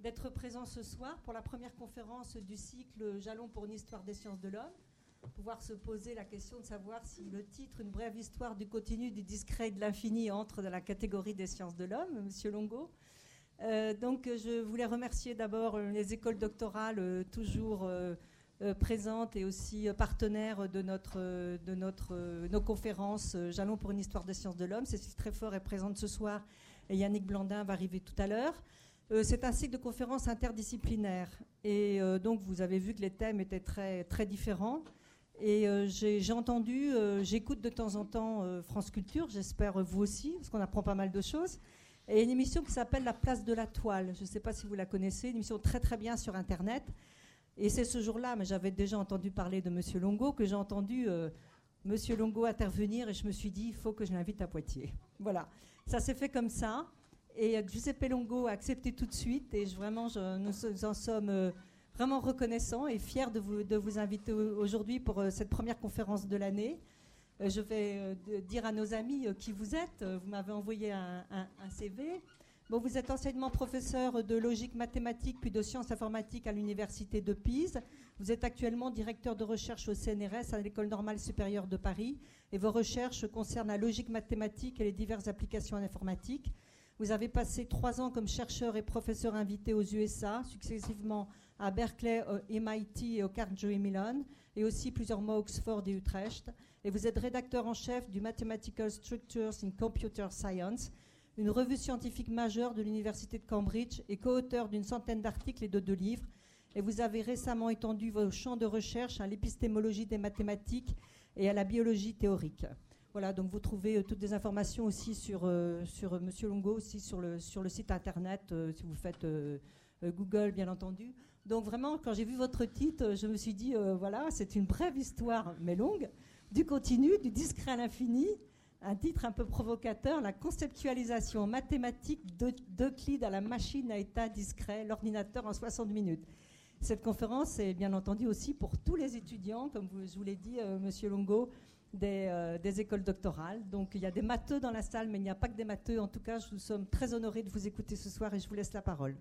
d'être présent ce soir pour la première conférence du cycle Jalons pour une histoire des sciences de l'homme. Pouvoir se poser la question de savoir si le titre Une brève histoire du continu, du discret et de l'infini entre dans la catégorie des sciences de l'homme, Monsieur Longo. Euh, donc, je voulais remercier d'abord les écoles doctorales euh, toujours euh, présentes et aussi partenaires de, notre, de notre, nos conférences Jalons pour une histoire des sciences de l'homme. Cécile Treffort est présente ce soir Yannick Blandin va arriver tout à l'heure. C'est un cycle de conférences interdisciplinaires et donc vous avez vu que les thèmes étaient très, très différents. Et j'ai entendu, j'écoute de temps en temps France Culture, j'espère vous aussi, parce qu'on apprend pas mal de choses. Et une émission qui s'appelle La place de la toile. Je ne sais pas si vous la connaissez, une émission très très bien sur Internet. Et c'est ce jour-là, mais j'avais déjà entendu parler de Monsieur Longo, que j'ai entendu euh, Monsieur Longo intervenir et je me suis dit, il faut que je l'invite à Poitiers. Voilà, ça s'est fait comme ça. Et euh, Giuseppe Longo a accepté tout de suite et vraiment, nous en sommes euh, vraiment reconnaissants et fiers de vous, de vous inviter aujourd'hui pour cette première conférence de l'année. Euh, je vais euh, dire à nos amis euh, qui vous êtes. Vous m'avez envoyé un, CV. Vous êtes enseignement professeur de logique mathématique puis de sciences informatiques à l'université de Pise. Vous êtes actuellement directeur de recherche au CNRS à l'École normale supérieure de Paris et vos recherches concernent la logique mathématique et les diverses applications en informatique. Vous avez passé trois ans comme chercheur et professeur invité aux USA, successivement à Berkeley, au MIT et au Carnegie Mellon, et aussi plusieurs mois à Oxford et Utrecht et vous êtes rédacteur en chef du Mathematical Structures in Computer Science, une revue scientifique majeure de l'Université de Cambridge et co-auteur d'une centaine d'articles et de deux livres. Et vous avez récemment étendu vos champs de recherche à l'épistémologie des mathématiques et à la biologie théorique. Voilà, donc vous trouvez euh, toutes les informations aussi sur, euh, sur euh, Monsieur Longo, aussi sur le, sur le site internet, si vous faites Google, bien entendu. Donc vraiment, quand j'ai vu votre titre, je me suis dit, voilà, c'est une brève histoire, mais longue du continu, du discret à l'infini, un titre un peu provocateur, la conceptualisation mathématique d'Euclide à la machine à état discret, l'ordinateur en 60 minutes. Cette conférence est bien entendu aussi pour tous les étudiants, comme je vous l'ai dit. Euh, Monsieur Longo, euh, des, écoles doctorales. Donc il y a des matheux dans la salle, mais il n'y a pas que des matheux. En tout cas, nous sommes très honorés de vous écouter ce soir et je vous laisse la parole.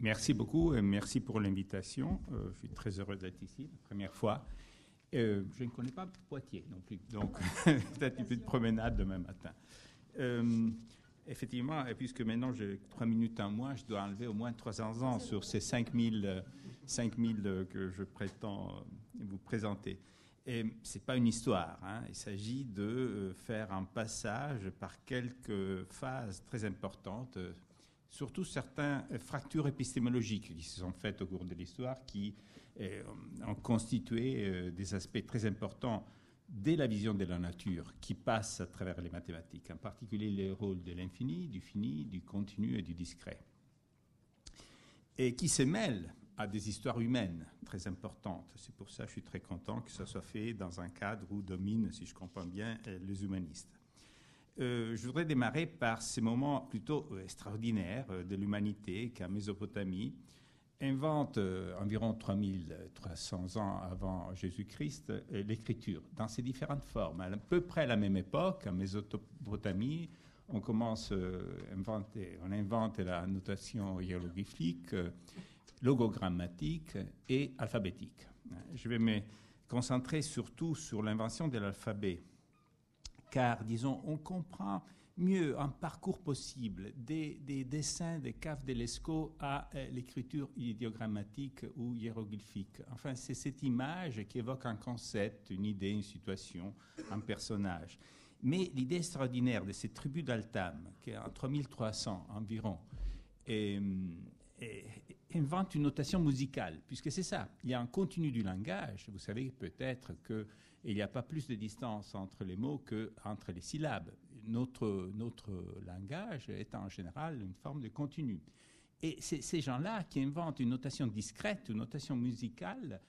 Merci beaucoup et merci pour l'invitation. Euh, je suis très heureux d'être ici, la première fois. Euh, je ne connais pas Poitiers non plus, donc peut-être une petite promenade demain matin. Euh, effectivement, puisque maintenant j'ai trois minutes en moins, je dois enlever au moins 300 ans sur ces 5000, 5000 que je prétends vous présenter. Et ce n'est pas une histoire, hein. il s'agit de euh, faire un passage par quelques phases très importantes, surtout certaines fractures épistémologiques qui se sont faites au cours de l'histoire, qui ont constitué euh, des aspects très importants dès la vision de la nature qui passe à travers les mathématiques, en particulier les rôles de l'infini, du fini, du continu et du discret, et qui se mêlent à des histoires humaines très importantes. C'est pour ça que je suis très content que ça soit fait dans un cadre où dominent, si je comprends bien, euh, les humanistes. je voudrais démarrer par ces moments plutôt extraordinaires de l'humanité qu'à Mésopotamie, invente euh, environ 3300 ans avant Jésus-Christ euh, l'écriture dans ses différentes formes. À peu près à la même époque, en Mésopotamie, on commence euh, inventer, on invente la notation hiéroglyphique, logogrammatique et alphabétique. Je vais me concentrer surtout sur l'invention de l'alphabet, car, disons, on comprend mieux un parcours possible des, dessins des caves de l'ESCO à euh, l'écriture idéogrammatique ou hiéroglyphique. Enfin, c'est cette image qui évoque un concept, une idée, une situation, un personnage. Mais l'idée extraordinaire de ces tribus d'Altam, qui est en 3300 environ, invente une notation musicale, puisque c'est ça, il y a un continu du langage. Vous savez peut-être qu'il n'y a pas plus de distance entre les mots qu'entre les syllabes notre, notre langage est en général une forme de continu. Et c'est ces gens-là qui inventent une notation discrète, une notation musicale,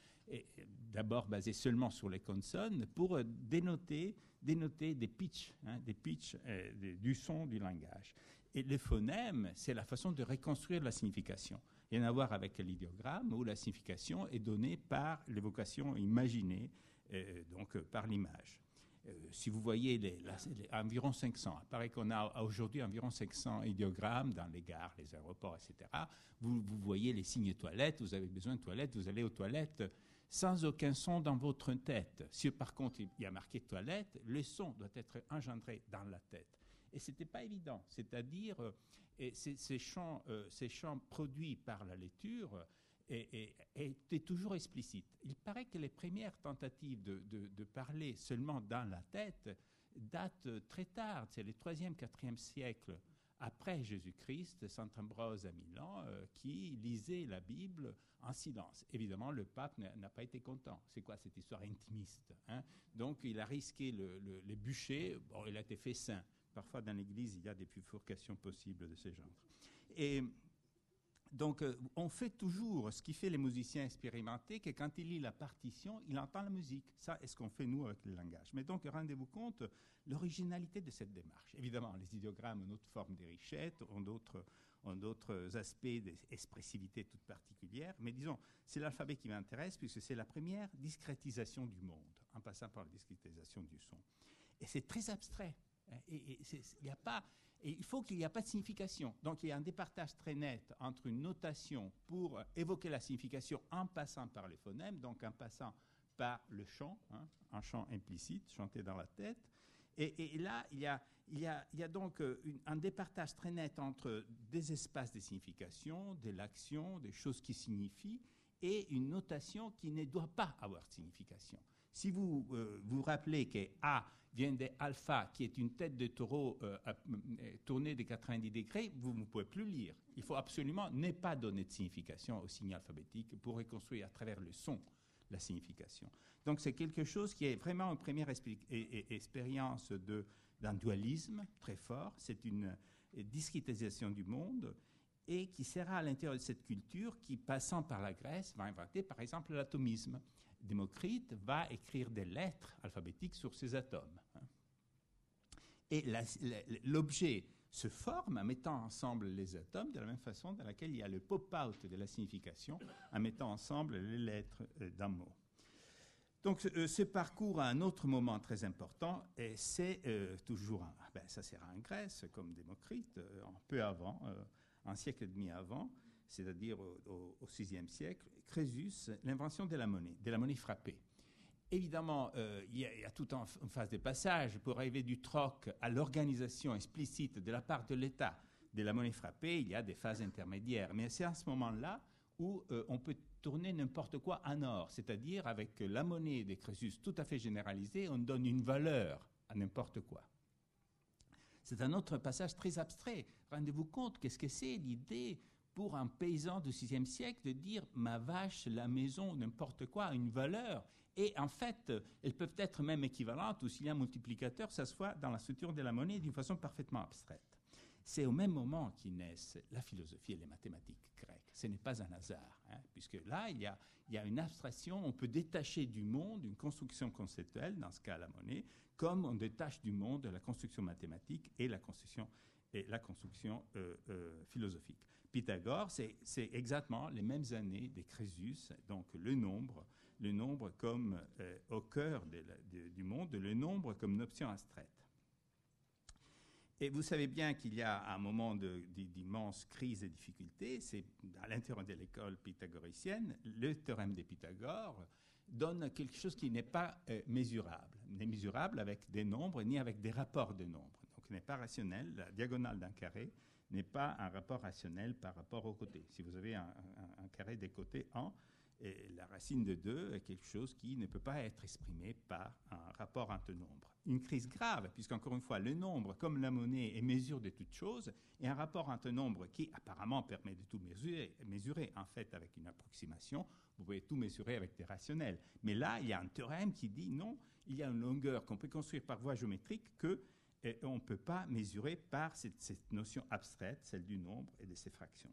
d'abord basée seulement sur les consonnes, pour dénoter, dénoter des pitchs, hein, des pitchs euh, du son du langage. Et le phonème, c'est la façon de reconstruire la signification. Il y a à voir avec l'idéogramme où la signification est donnée par l'évocation imaginée, euh, donc par l'image. Si vous voyez les, environ 500, il paraît qu'on a aujourd'hui environ 500 idéogrammes dans les gares, les aéroports, etc. Vous, voyez les signes toilettes, vous avez besoin de toilettes, vous allez aux toilettes sans aucun son dans votre tête. Si par contre il y a marqué toilette, le son doit être engendré dans la tête. Et ce n'était pas évident. C'est-à-dire, euh, ces, chants, euh, ces chants produits par la lecture étaient toujours explicites. Il paraît que les premières tentatives de, parler seulement dans la tête datent très tard, c'est le 3e, 4e siècle après Jésus-Christ, Saint Ambrose à Milan, euh, qui lisait la Bible en silence. Évidemment, le pape n'a pas été content. C'est quoi cette histoire intimiste hein? Donc, il a risqué le, le, bûcher. Bon, il a été fait saint. Parfois, dans l'Église, il y a des bifurcations possibles de ce genre. Et donc, euh, on fait toujours ce qui fait les musiciens expérimentés, que quand il lit la partition, il entend la musique. Ça, est ce qu'on fait nous avec le langage? Mais donc, rendez-vous compte l'originalité de cette démarche. Évidemment, les idéogrammes ont d'autres formes des richettes, ont d'autres ont d'autres aspects d'expressivité toute particulière. Mais disons, c'est l'alphabet qui m'intéresse puisque c'est la première discrétisation du monde, en passant par la discrétisation du son. Et c'est très abstrait. Et, il a pas, et il faut qu'il n'y ait pas de signification. Donc il y a un départage très net entre une notation pour évoquer la signification en passant par les phonèmes, donc en passant par le chant, hein, un chant implicite, chanté dans la tête. Et, là, il y, a, il, y a, donc euh, un départage très net entre des espaces de signification, de l'action, des choses qui signifient, et une notation qui ne doit pas avoir de signification. Si vous euh, vous rappelez que A vient de alpha, qui est une tête de taureau euh, euh, tournée de 90 degrés, vous ne pouvez plus lire. Il faut absolument ne pas donner de signification au signe alphabétique pour reconstruire à travers le son la signification. Donc c'est quelque chose qui est vraiment une première expérience d'un dualisme très fort. C'est une discrétisation du monde et qui sera à l'intérieur de cette culture qui, passant par la Grèce, va inventer par exemple l'atomisme. Démocrite va écrire des lettres alphabétiques sur ces atomes. Hein. Et l'objet se forme en mettant ensemble les atomes de la même façon dans laquelle il y a le pop-out de la signification en mettant ensemble les lettres euh, d'un mot. Donc euh, ce parcours a un autre moment très important et c'est euh, toujours, ben, ça sera en Grèce comme Démocrite, un peu avant, un siècle et demi avant, c'est-à-dire au, VIe siècle, Crésus, l'invention de la monnaie, de la monnaie frappée. Évidemment, euh, il, y a, tout en, phase de passage pour arriver du troc à l'organisation explicite de la part de l'État de la monnaie frappée. Il y a des phases intermédiaires, mais c'est à ce moment-là où euh, on peut tourner n'importe quoi en or, c'est-à-dire avec la monnaie des Crésus tout à fait généralisée, on donne une valeur à n'importe quoi. C'est un autre passage très abstrait. Rendez-vous compte, qu'est-ce que c'est l'idée pour un paysan du VIe siècle de dire ma vache, la maison, n'importe quoi, a une valeur. Et en fait, elles peuvent être même équivalentes ou s'il y a un multiplicateur, ça se voit dans la structure de la monnaie d'une façon parfaitement abstraite. C'est au même moment qu'y naissent la philosophie et les mathématiques grecques. Ce n'est pas un hasard, hein, puisque là, il y, a, une abstraction, on peut détacher du monde une construction conceptuelle, dans ce cas la monnaie, comme on détache du monde la construction mathématique et la construction, et la construction euh, euh, philosophique. Pythagore, c'est exactement les mêmes années des Crésus, donc le nombre, le nombre comme euh, au cœur du monde, le nombre comme une option abstraite. Et vous savez bien qu'il y a un moment d'immense crise et difficultés, c'est à l'intérieur de l'école pythagoricienne, le théorème de Pythagore donne quelque chose qui n'est pas euh, mesurable, n'est mesurable avec des nombres ni avec des rapports de nombres. Donc, n'est pas rationnel. La diagonale d'un carré n'est pas un rapport rationnel par rapport aux côtés. Si vous avez un, carré des côtés 1, et la racine de 2 est quelque chose qui ne peut pas être exprimé par un rapport entre nombres. Une crise grave, puisqu'encore une fois, le nombre, comme la monnaie, est mesure de toutes choses, et un rapport entre nombres qui apparemment permet de tout mesurer, mesurer en fait avec une approximation, vous pouvez tout mesurer avec des rationnels. Mais là, il y a un théorème qui dit non, il y a une longueur qu'on peut construire par voie géométrique que et on ne peut pas mesurer par cette, notion abstraite, celle du nombre et de ses fractions.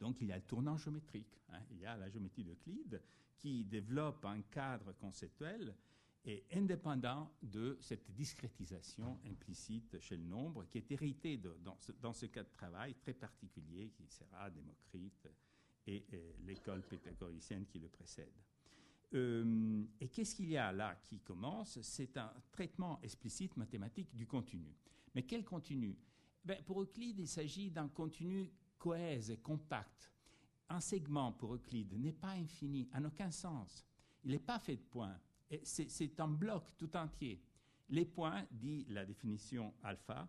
Donc il y a le tournant géométrique. Hein. Il y a la géométrie d'Euclide qui développe un cadre conceptuel et indépendant de cette discrétisation implicite chez le nombre qui est héritée dans, ce, dans, cas de travail très particulier qui sera Démocrite et, et l'école pythagoricienne qui le précède. Euh, et qu'est-ce qu'il y a là qui commence? C'est un traitement explicite mathématique du continu. Mais quel continu ben, Pour Euclide, il s'agit d'un continu cohèse compact. Un segment pour Euclide n'est pas infini, en aucun sens. Il n'est pas fait de points. C'est un bloc tout entier. Les points, dit la définition alpha,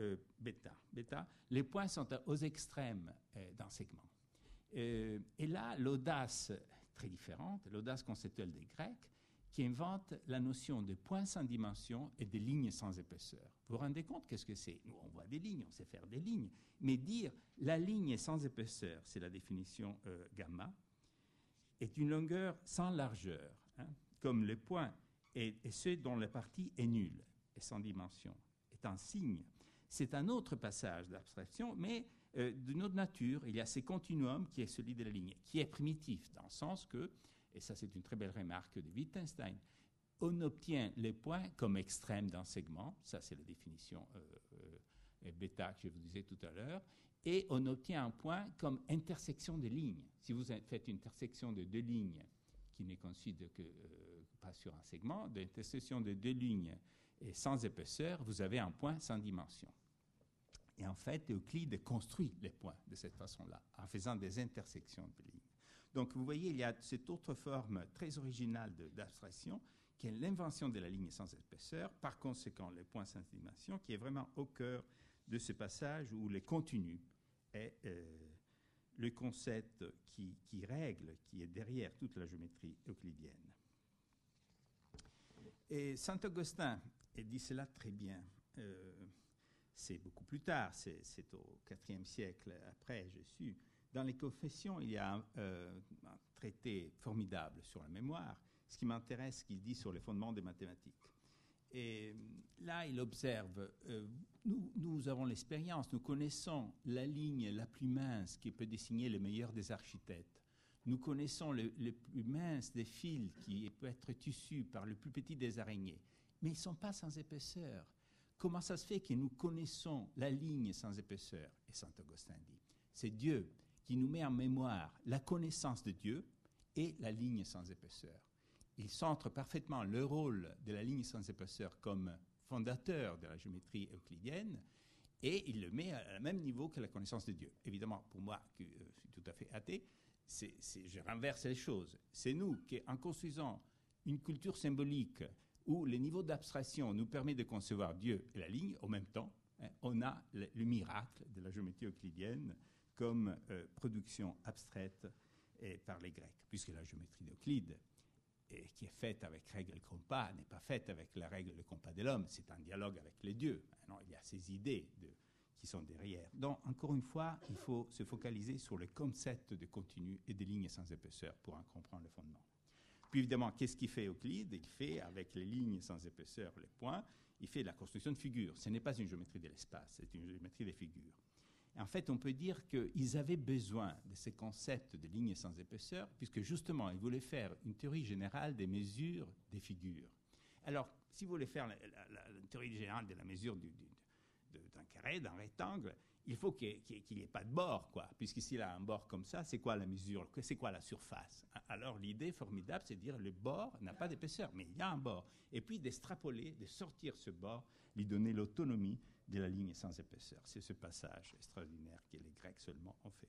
euh, bêta, bêta, les points sont aux extrêmes euh, d'un segment. Euh, et là, l'audace très différente, l'audace conceptuelle des Grecs, qui invente la notion de points sans dimension et de lignes sans épaisseur. Vous vous rendez compte qu'est-ce que c'est? Nous, on voit des lignes, on sait faire des lignes, mais dire la ligne sans épaisseur, c'est la définition gamma, est une longueur sans largeur, hein, comme le point et, et ce dont la partie est nulle et sans dimension, est un signe. C'est un autre passage d'abstraction, mais euh, d'une autre nature. Il y a ce continuum qui est celui de la ligne, qui est primitif, dans le sens que, et ça c'est une très belle remarque de Wittgenstein, on obtient les points comme extrêmes d'un segment, ça c'est la définition euh, euh, bêta que je vous disais tout à l'heure, et on obtient un point comme intersection des lignes. Si vous faites une intersection de deux lignes qui n'est conçue que pas sur un segment, d'intersection de deux lignes et sans épaisseur, vous avez un point sans dimension. Et en fait, Euclide construit les points de cette façon-là, en faisant des intersections de lignes. Donc vous voyez, il y a cette autre forme très originale d'abstraction, qui est l'invention de la ligne sans épaisseur, par conséquent les points sans dimension, qui est vraiment au cœur de ce passage où le continu est euh, le concept qui, règle, qui est derrière toute la géométrie euclidienne. Et Saint Augustin dit cela très bien. Euh, c'est beaucoup plus tard, c'est au IVe siècle après Jésus. Dans les confessions, il y a un, euh, traité formidable sur la mémoire. Ce qui m'intéresse, ce qu'il dit sur les fondements des mathématiques. Et là, il observe, euh, nous, avons l'expérience, nous connaissons la ligne la plus mince qui peut dessiner le meilleur des architectes. Nous connaissons le plus mince des fils qui peut être tissu par le plus petit des araignées. Mais ils ne sont pas sans épaisseur. Comment ça se fait que nous connaissons la ligne sans épaisseur? Et Saint Augustin dit, c'est Dieu qui nous met en mémoire la connaissance de Dieu et la ligne sans épaisseur. Il centre parfaitement le rôle de la ligne sans épaisseur comme fondateur de la géométrie euclidienne et il le met à même niveau que la connaissance de Dieu. Évidemment, pour moi, qui euh, suis tout à fait athée, je renverse les choses. C'est nous qui, en construisant une culture symbolique où le niveau d'abstraction nous permet de concevoir Dieu et la ligne en même temps, hein, on a le, miracle de la géométrie euclidienne comme euh, production abstraite et par les Grecs, puisque la géométrie d'Euclide, qui est faite avec règle compas, n'est pas faite avec la règle de compas de l'homme, c'est un dialogue avec les dieux. Non, il y a ces idées qui sont derrière. Donc, encore une fois, il faut se focaliser sur le concept de continu et des lignes sans épaisseur pour en comprendre le fondement. Puis évidemment, qu'est-ce qu'il fait Euclide? Il fait, avec les lignes sans épaisseur, les points, il fait la construction de figures. Ce n'est pas une géométrie de l'espace, c'est une géométrie des figures. En fait, on peut dire qu'ils avaient besoin de ces concepts de lignes sans épaisseur, puisque justement, ils voulaient faire une théorie générale des mesures des figures. Alors, si vous voulez faire la, théorie générale de la mesure d'un carré, d'un rectangle, il faut qu'il n'y ait, pas de bord, quoi. Puisqu'ici, a un bord comme ça, c'est quoi la mesure? C'est quoi la surface? Alors, l'idée formidable, c'est de dire le bord n'a pas d'épaisseur, mais il y a un bord. Et puis d'extrapoler, de sortir ce bord, lui donner l'autonomie de la ligne sans épaisseur. C'est ce passage extraordinaire que les Grecs seulement ont fait.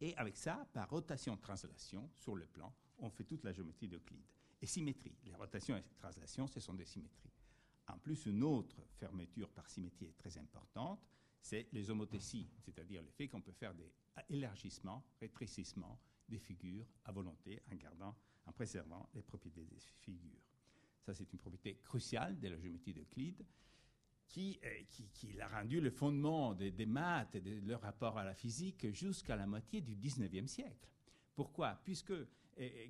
Et avec ça, par rotation-translation, sur le plan, on fait toute la géométrie d'Euclide. Et symétrie. Les rotations et translations, ce sont des symétries. En plus, une autre fermeture par symétrie est très importante, c'est les homothéties, c'est-à-dire le fait qu'on peut faire des élargissements, rétrécissements des figures à volonté en gardant, en préservant les propriétés des figures. Ça, c'est une propriété cruciale de la géométrie d'Euclide qui, euh, qui, qui l'a rendu le fondement des, maths et de leur rapport à la physique jusqu'à la moitié du XIXe siècle. Pourquoi? Puisque euh,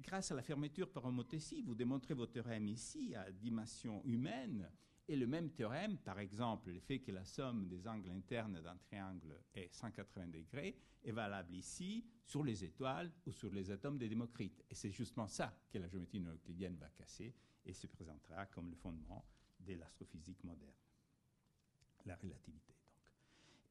grâce à la fermeture par homothétie, vous démontrez votre théorème ici à dimension humaine, et le même théorème, par exemple, le fait que la somme des angles internes d'un triangle est 180 degrés, est valable ici sur les étoiles ou sur les atomes de Démocrite. Et c'est justement ça que la géométrie euclidienne va casser et se présentera comme le fondement de l'astrophysique moderne, la relativité. Donc.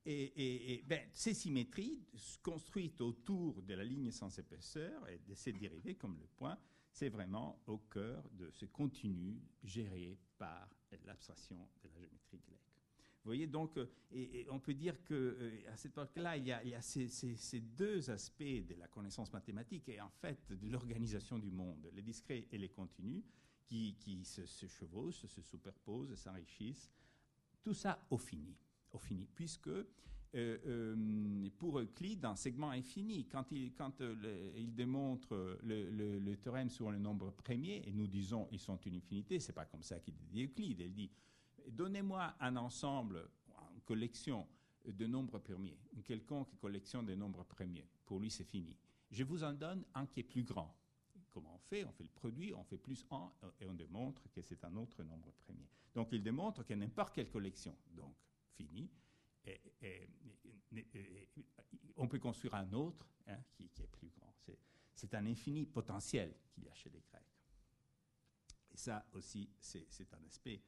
Et, ben, ces symétries construites autour de la ligne sans épaisseur et de ses dérivés comme le point, c'est vraiment au cœur de ce continu géré par l'abstraction de la géométrie grecque. Vous voyez donc, euh, et, on peut dire que euh, à cette époque-là, il y a, ces, deux aspects de la connaissance mathématique et en fait de l'organisation du monde, les discrets et les continus, qui, se, se, chevauchent, se superposent, s'enrichissent. Tout ça au fini au fini, puisque euh, euh, pour Euclide, un segment infini, quand il, quand, euh, il démontre le, théorème sur le nombre premier, et nous disons ils sont une infinité, c'est pas comme ça qu'il dit Euclide. Il dit donnez-moi un ensemble, une collection de nombres premiers, une quelconque collection de nombres premiers. Pour lui, c'est fini. Je vous en donne un qui est plus grand. Comment on fait? On fait le produit, on fait plus 1 et on démontre que c'est un autre nombre premier. Donc il démontre que n'importe quelle collection, donc fini. On peut construire un autre hein, qui, est plus grand. C'est un infini potentiel qu'il y a chez les Grecs. Et ça aussi, c'est un aspect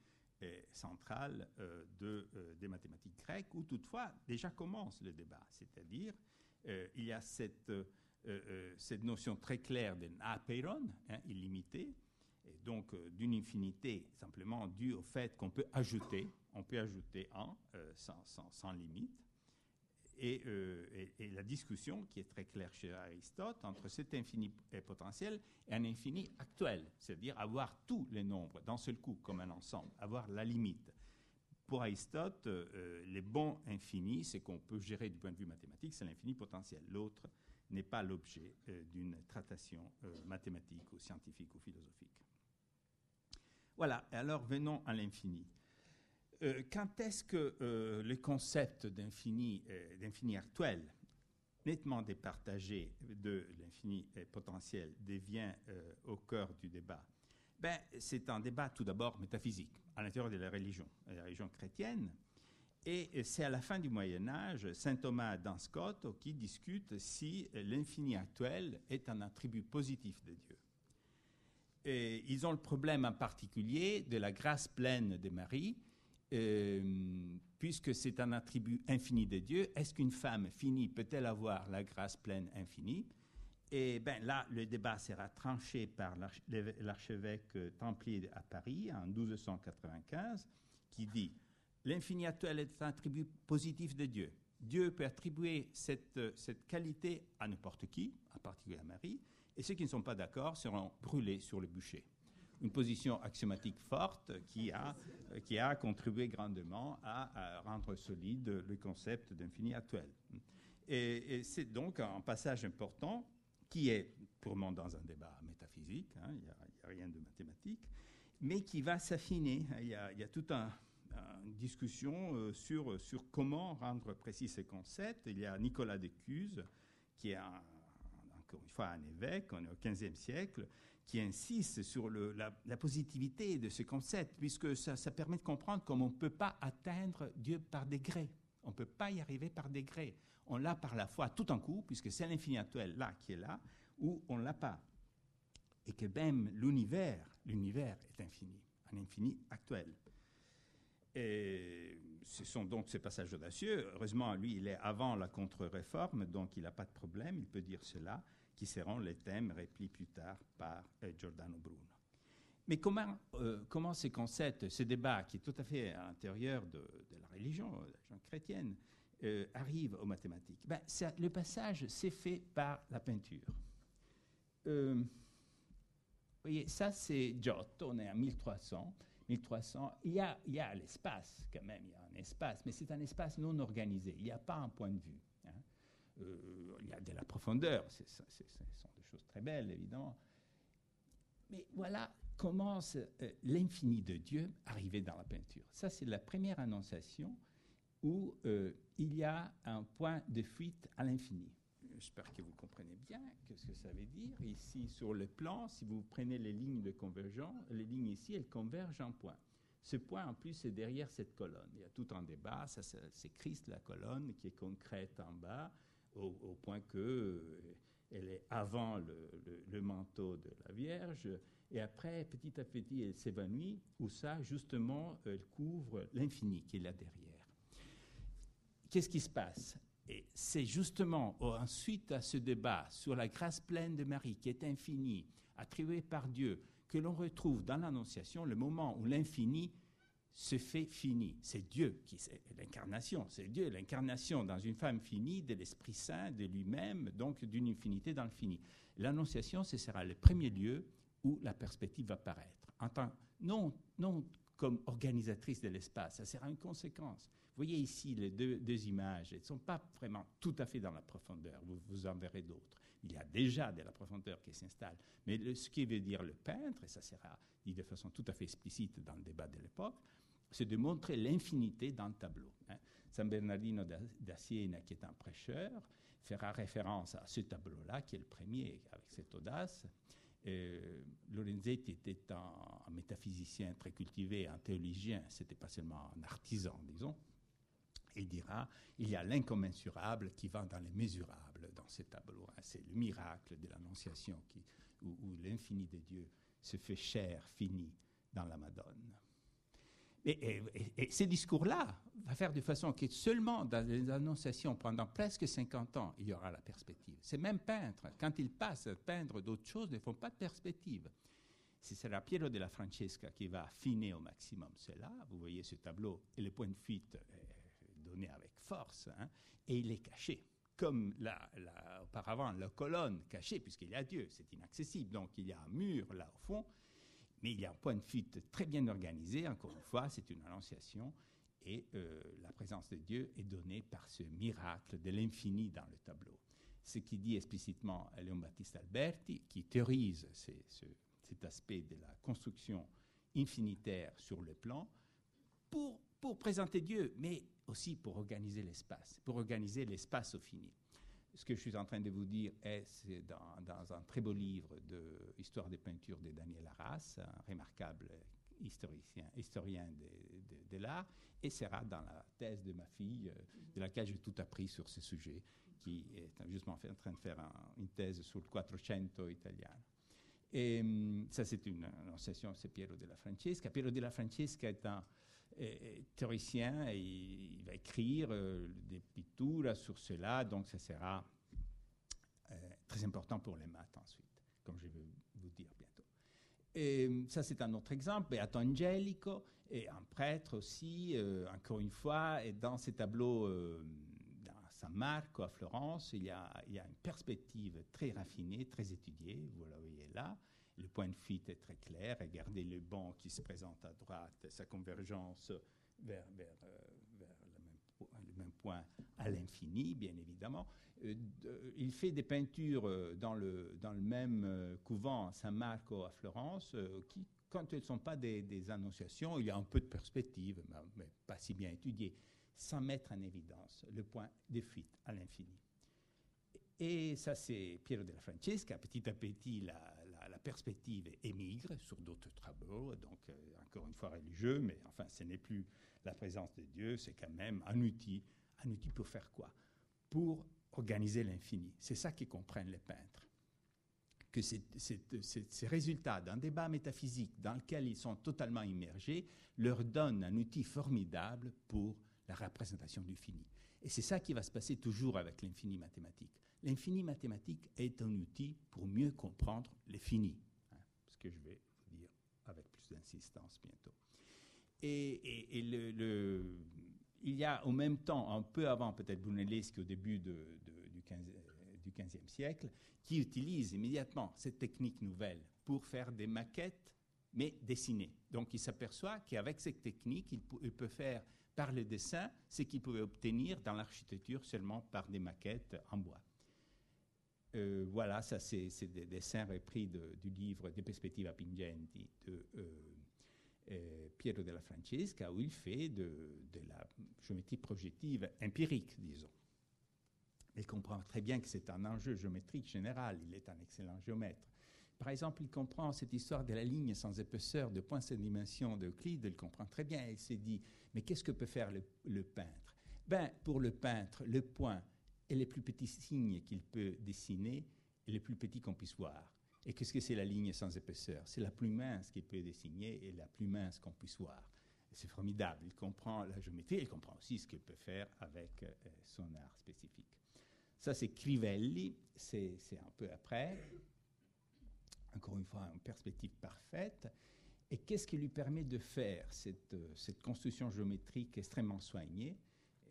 euh, central euh, euh, des mathématiques grecques, où toutefois déjà commence le débat. C'est-à-dire, il y a cette, cette notion très claire d'un apeiron, hein, illimité, et donc d'une infinité simplement due au fait qu'on peut ajouter on peut ajouter un euh, sans, limite. Euh, et, la discussion qui est très claire chez Aristote entre cet infini potentiel et un infini actuel, c'est-à-dire avoir tous les nombres d'un seul coup comme un ensemble, avoir la limite. Pour Aristote, euh, les bons infinis, c'est qu'on peut gérer du point de vue mathématique, c'est l'infini potentiel. L'autre n'est pas l'objet d'une traitation mathématique ou scientifique ou philosophique. Voilà, alors venons à l'infini. Euh, quand est-ce que euh, le concept d'infini, euh, d'infini actuel, nettement départagé de l'infini potentiel, devient au cœur du débat? Ben, C'est un débat tout d'abord métaphysique, à l'intérieur de la religion, la religion chrétienne. Et c'est à la fin du Moyen Âge, Saint Thomas d'Anscott qui discute si l'infini actuel est un attribut positif de Dieu. Et ils ont le problème en particulier de la grâce pleine de Marie, euh, puisque c'est un attribut infini de Dieu, est-ce qu'une femme finie peut-elle avoir la grâce pleine infinie? Et bien là, le débat sera tranché par l'archevêque templier à Paris en 1295, qui dit l'infini actuel est un attribut positif de Dieu. Dieu peut attribuer cette, cette qualité à n'importe qui, en particulier à Marie, et ceux qui ne sont pas d'accord seront brûlés sur le bûcher une position axiomatique forte qui a, qui a contribué grandement à, rendre solide le concept d'infini actuel. Et, c'est donc un passage important qui est purement dans un débat métaphysique, hein, il n'y a, rien de mathématique, mais qui va s'affiner. Il, y a toute un, une discussion euh, sur, sur comment rendre précis ces concepts. Il y a Nicolas de Cuse, qui est encore une fois un évêque, on est au XVe siècle, qui insiste sur la, positivité de ce concept, puisque ça, permet de comprendre comment on ne peut pas atteindre Dieu par degrés. On ne peut pas y arriver par degrés. On l'a par la foi tout en coup, puisque c'est l'infini actuel là qui est là, ou on ne l'a pas. Et que même l'univers, l'univers est infini, un infini actuel. Et ce sont donc ces passages audacieux. Heureusement, lui, il est avant la contre-réforme, donc il n'a pas de problème, il peut dire cela qui seront les thèmes repris plus tard par euh, Giordano Bruno. Mais comment, euh, comment ces concepts, ce débat qui est tout à fait à l'intérieur de, la religion, la religion chrétienne, euh, arrivent aux mathématiques? Ben, Le passage s'est fait par la peinture. vous voyez, ça c'est Giotto, on est à 1300. 1300, il y a, il y a l'espace quand même, il y a un espace, mais c'est un espace non organisé, il n'y a pas un point de vue. Euh, il y a de la profondeur, ce sont des choses très belles, évidemment. Mais voilà commence euh, l'infini de Dieu arriver dans la peinture. Ça, c'est la première annonciation où euh, il y a un point de fuite à l'infini. J'espère que vous comprenez bien ce que ça veut dire. Ici, sur le plan, si vous prenez les lignes de convergence, les lignes ici, elles convergent en point. Ce point, en plus, est derrière cette colonne. Il y a tout un débat. C'est Christ, la colonne, qui est concrète en bas au, point que euh, est avant le, manteau de la Vierge, et après, petit à petit, elle s'évanouit, où ça, justement, elle couvre l'infini qui est là derrière. qu'est-ce qui se passe? Et c'est justement ensuite à ce débat sur la grâce pleine de Marie, qui est infinie, attribuée par Dieu, que l'on retrouve dans l'Annonciation le moment où l'infini se fait fini. C'est Dieu qui c'est l'incarnation, c'est Dieu, l'incarnation dans une femme finie de l'Esprit Saint, de lui-même, donc d'une infinité dans le fini. L'Annonciation, ce sera le premier lieu où la perspective va paraître. En tant, non, non comme organisatrice de l'espace, ça sera une conséquence. Vous voyez ici les deux, images, elles ne sont pas vraiment tout à fait dans la profondeur, vous, vous en verrez d'autres. Il y a déjà de la profondeur qui s'installe. Mais ce qui veut dire le peintre, et ça sera dit de façon tout à fait explicite dans le débat de l'époque, c'est de montrer l'infinité dans le tableau. Hein. San Bernardino da Siena, qui est un prêcheur, fera référence à ce tableau-là, qui est le premier avec cette audace. Euh, Lorenzetti était un, métaphysicien très cultivé, un théologien, c'était pas seulement un artisan, disons. Il dira il y a l'incommensurable qui va dans les mesurables dans ce tableau. Hein. C'est le miracle de l'Annonciation où, l'infini de Dieu se fait chair, fini dans la Madone. Et, ces discours-là vont faire de façon que seulement dans les annonciations, pendant presque 50 ans, il y aura la perspective. Ces mêmes peintres, quand ils passent à peindre d'autres choses, ne font pas de perspective. Ce sera Piero della Francesca qui va affiner au maximum cela. Vous voyez ce tableau, et le point de fuite donné avec force, hein, et il est caché. Comme la, auparavant, la colonne cachée, puisqu'il y a Dieu, c'est inaccessible. Donc il y a un mur là au fond, mais il y a un point de fuite très bien organisé, encore une fois, c'est une annonciation, et euh, la présence de Dieu est donnée par ce miracle de l'infini dans le tableau. Ce qui dit explicitement Léon Baptiste Alberti, qui théorise cet aspect de la construction infinitaire sur le plan, pour, pour présenter Dieu, mais aussi pour organiser l'espace, pour organiser l'espace au fini ce que je suis en train de vous dire est dans, un très beau livre de Histoire des peintures de Daniel Arras, un remarquable historien, de, l'art, et sera dans la thèse de ma fille, euh, de laquelle j'ai tout appris sur ce sujet, qui est justement en train de faire une thèse sur le Quattrocento italien. Et hum, ça, c'est une annonciation, c'est Piero della Francesca. Piero della Francesca est un théoricien et il va écrire euh, des pitures sur cela, donc ça sera euh, très important pour les maths ensuite, comme je vais vous dire bientôt. Et euh, ça, c'est un autre exemple. Beato Angelico et un prêtre aussi, encore une fois, et dans ces tableaux dans San Marco à Florence, il y, a, il y a une perspective très raffinée, très étudiée, vous la voyez là. Le point de fuite est très clair. Regardez le banc qui se présente à droite, sa convergence vers, euh, le, même, point à l'infini, bien évidemment. Euh, il fait des peintures euh, dans le, dans le même couvent San Marco à Florence qui, quand elles ne sont pas des, annonciations, il y a un peu de perspective, mais, mais pas si bien étudiée, sans mettre en évidence le point de fuite à l'infini. Et ça, c'est Piero della Francesca. Petit à petit, la, perspective émigre sur d'autres travaux, donc euh, encore une fois religieux, mais enfin, ce n'est plus la présence de Dieu, c'est quand même un outil. Un outil pour faire quoi? Pour organiser l'infini. C'est ça qu'ils comprennent les peintres. Que ces résultats d'un débat métaphysique dans lequel ils sont totalement immergés leur donnent un outil formidable pour la représentation du fini. Et c'est ça qui va se passer toujours avec l'infini mathématique. L'infini mathématique est un outil pour mieux comprendre les finis, hein, ce que je vais vous dire avec plus d'insistance bientôt. Et, le, il y a au même temps, un peu avant peut-être Brunelleschi au début du, 15, du 15e siècle, qui utilise immédiatement cette technique nouvelle pour faire des maquettes, mais dessinées. Donc il s'aperçoit qu'avec cette technique, il, il peut faire par le dessin ce qu'il pouvait obtenir dans l'architecture seulement par des maquettes en bois. Euh, voilà, ça c'est des dessins repris du livre De perspective pingenti de euh, euh, Piero della Francesca, où il fait de, la géométrie projective empirique, disons. Il comprend très bien que c'est un enjeu géométrique général, il est un excellent géomètre. Par exemple, il comprend cette histoire de la ligne sans épaisseur de points sans dimension d'Euclide, il comprend très bien. Il s'est dit, mais qu'est-ce que peut faire le, le peintre? Ben, Pour le peintre, le point et les plus petits signes qu'il peut dessiner et les plus petits qu'on puisse voir. Et qu'est-ce que c'est la ligne sans épaisseur? C'est la plus mince qu'il peut dessiner et la plus mince qu'on puisse voir. C'est formidable. Il comprend la géométrie, il comprend aussi ce qu'il peut faire avec son art spécifique. Ça, c'est Crivelli, c'est un peu après. Encore une fois, une perspective parfaite. Et qu'est-ce qui lui permet de faire cette, cette construction géométrique extrêmement soignée?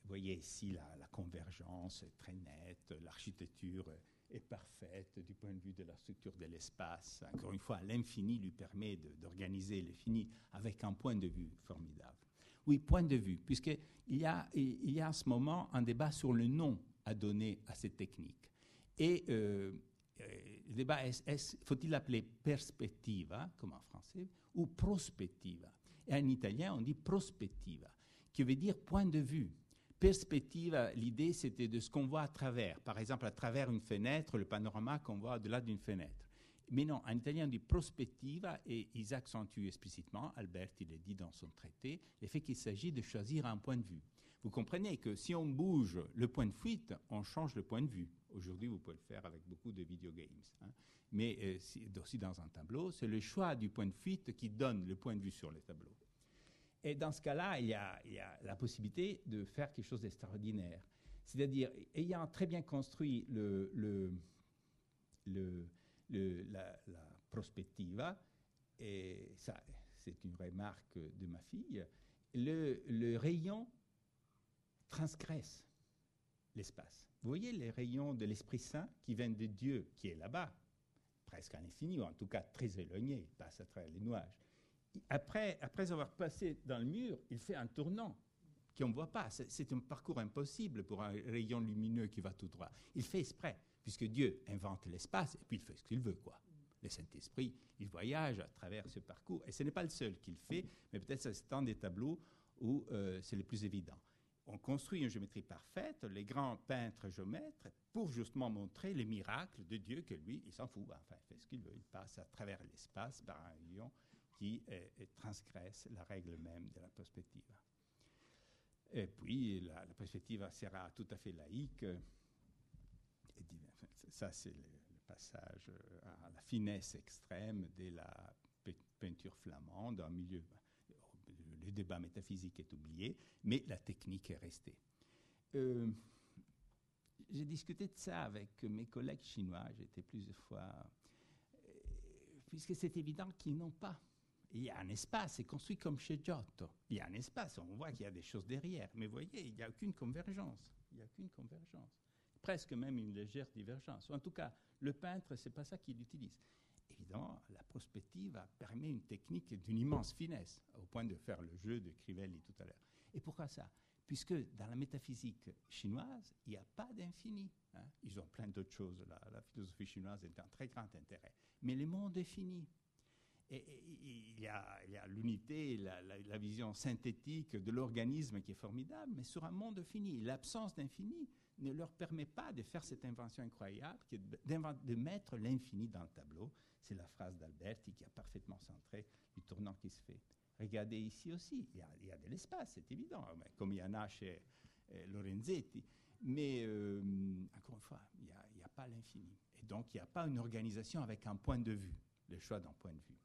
Vous voyez ici la, convergence est très nette, l'architecture est parfaite du point de vue de la structure de l'espace. Encore une fois, l'infini lui permet d'organiser le fini avec un point de vue formidable. Oui, point de vue, puisqu'il y a, il y a en ce moment un débat sur le nom à donner à cette technique. Et euh, euh, le débat est, faut-il l'appeler perspectiva, comme en français, ou prospettiva Et en italien, on dit prospettiva, qui veut dire point de vue. Perspective, l'idée, c'était de ce qu'on voit à travers. Par exemple, à travers une fenêtre, le panorama qu'on voit au-delà d'une fenêtre. Mais non, en italien, on dit prospettiva et ils accentuent explicitement, Albert, il le dit dans son traité, le fait qu'il s'agit de choisir un point de vue. Vous comprenez que si on bouge le point de fuite, on change le point de vue. Aujourd'hui, vous pouvez le faire avec beaucoup de videogames. Hein. Mais euh, aussi dans un tableau, c'est le choix du point de fuite qui donne le point de vue sur le tableau. Et dans ce cas-là, il, y a la possibilité de faire quelque chose d'extraordinaire. C'est-à-dire, ayant très bien construit la, la, prospectiva, et ça, c'est une remarque de ma fille, le, rayon transgresse l'espace. Vous voyez les rayons de l'Esprit Saint qui viennent de Dieu, qui est là-bas, presque à l'infini, ou en tout cas très éloigné, passe à travers les nuages après, avoir passé dans le mur, il fait un tournant qu'on ne voit pas. C'est un parcours impossible pour un rayon lumineux qui va tout droit. Il fait exprès, puisque Dieu invente l'espace et puis il fait ce qu'il veut, quoi. Le Saint-Esprit, il voyage à travers ce parcours. Et ce n'est pas le seul qu'il fait, mais peut-être c'est un des tableaux où euh, c'est le plus évident. On construit une géométrie parfaite, les grands peintres géomètres, pour justement montrer les miracles de Dieu que lui, il s'en fout. Enfin, il fait ce qu'il veut. Il passe à travers l'espace par un rayon qui transgresse la règle même de la perspective. Et puis, la, perspective sera tout à fait laïque. Ça, c'est le, passage à la finesse extrême de la peinture flamande en milieu. Le débat métaphysique est oublié, mais la technique est restée. Euh, j'ai discuté de ça avec mes collègues chinois, j'étais plusieurs fois, euh, puisque c'est évident qu'ils n'ont pas il y a un espace, c'est construit comme chez Giotto. Il y a un espace, on voit qu'il y a des choses derrière. Mais vous voyez, il n'y a aucune convergence. Il n'y a aucune convergence. Presque même une légère divergence. En tout cas, le peintre, ce n'est pas ça qu'il utilise. Évidemment, la prospective permet une technique d'une immense finesse, au point de faire le jeu de Crivelli tout à l'heure. Et pourquoi ça? Puisque dans la métaphysique chinoise, il n'y a pas d'infini. Hein. Ils ont plein d'autres choses. La, la philosophie chinoise est un très grand intérêt. Mais le monde est fini. Il y a, l'unité, la, vision synthétique de l'organisme qui est formidable, mais sur un monde fini. L'absence d'infini ne leur permet pas de faire cette invention incroyable, de mettre l'infini dans le tableau. C'est la phrase d'Alberti qui a parfaitement centré le tournant qui se fait. Regardez ici aussi, il y a, de l'espace, c'est évident, comme il y en a chez Lorenzetti. Mais euh, encore une fois, il n'y a, pas l'infini. Et donc, il n'y a pas une organisation avec un point de vue, le choix d'un point de vue.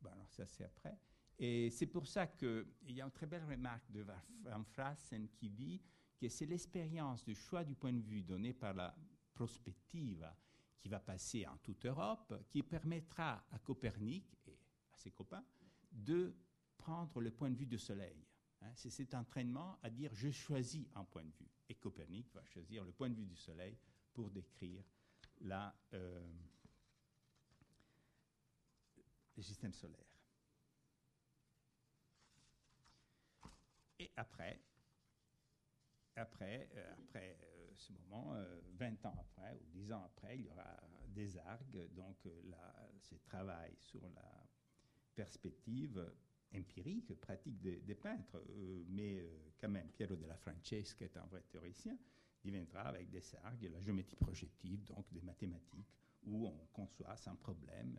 Bon, alors ça, c'est après. Et c'est pour ça qu'il y a une très belle remarque de Van Frassen qui dit que c'est l'expérience du choix du point de vue donné par la prospective qui va passer en toute Europe, qui permettra à Copernic et à ses copains de prendre le point de vue du Soleil. Hein. c'est cet entraînement à dire je choisis un point de vue. Et Copernic va choisir le point de vue du Soleil pour décrire la, euh, le système solaire. Et après, après, euh, après euh, ce moment, 20 euh, ans après ou 10 ans après, il y aura des argues, donc là, c'est travail sur la perspective empirique, pratique des, peintres, mais quand même, Piero della Francesca est un vrai théoricien, viendra avec des argues, la géométrie projective, donc des mathématiques, où on conçoit sans problème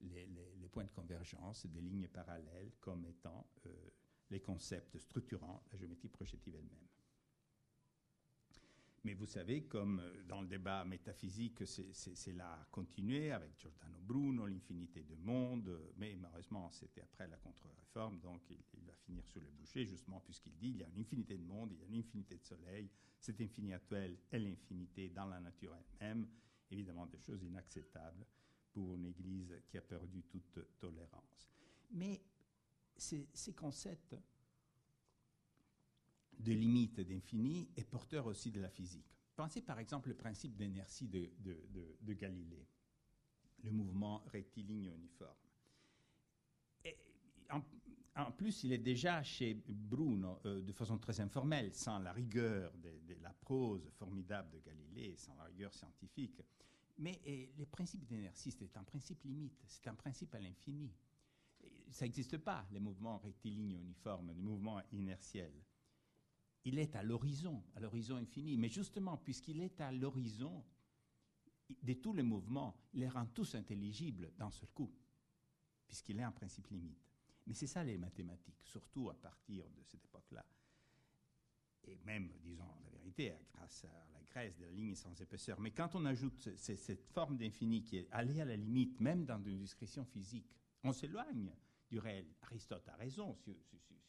les, points de convergence des lignes parallèles comme étant euh, les concepts structurants, la géométrie projective elle-même. Mais vous savez, comme euh, dans le débat métaphysique, c'est là continué avec Giordano Bruno, l'infinité de monde, mais malheureusement, c'était après la contre-réforme, donc il, va finir sur le boucher, justement, puisqu'il dit il y a une infinité de monde, il y a une infinité de soleil, cet infini actuel est l'infinité dans la nature elle-même, évidemment des choses inacceptables pour une Église qui a perdu toute tolérance. Mais ces, concepts de limite d'infini est porteur aussi de la physique. Pensez par exemple le principe d'inertie de, de, Galilée, le mouvement rectiligne uniforme. en, plus, il est déjà chez Bruno euh, de façon très informelle, sans la rigueur de, la prose formidable de Galilée, sans la rigueur scientifique. Mais le principe d'inertie, c'est un principe limite, c'est un principe à l'infini. Ça n'existe pas, les mouvements rectilignes uniformes, les mouvements inertiels il est à l'horizon, à l'horizon infini. Mais justement, puisqu'il est à l'horizon de tous les mouvements, il les rend tous intelligibles d'un seul coup, puisqu'il est un principe limite. Mais c'est ça les mathématiques, surtout à partir de cette époque-là. Et même, disons la vérité, grâce à la Grèce de la ligne sans épaisseur. Mais quand on ajoute cette forme d'infini qui est allée à la limite, même dans une discrétion physique, on s'éloigne du réel. Aristote a raison, si,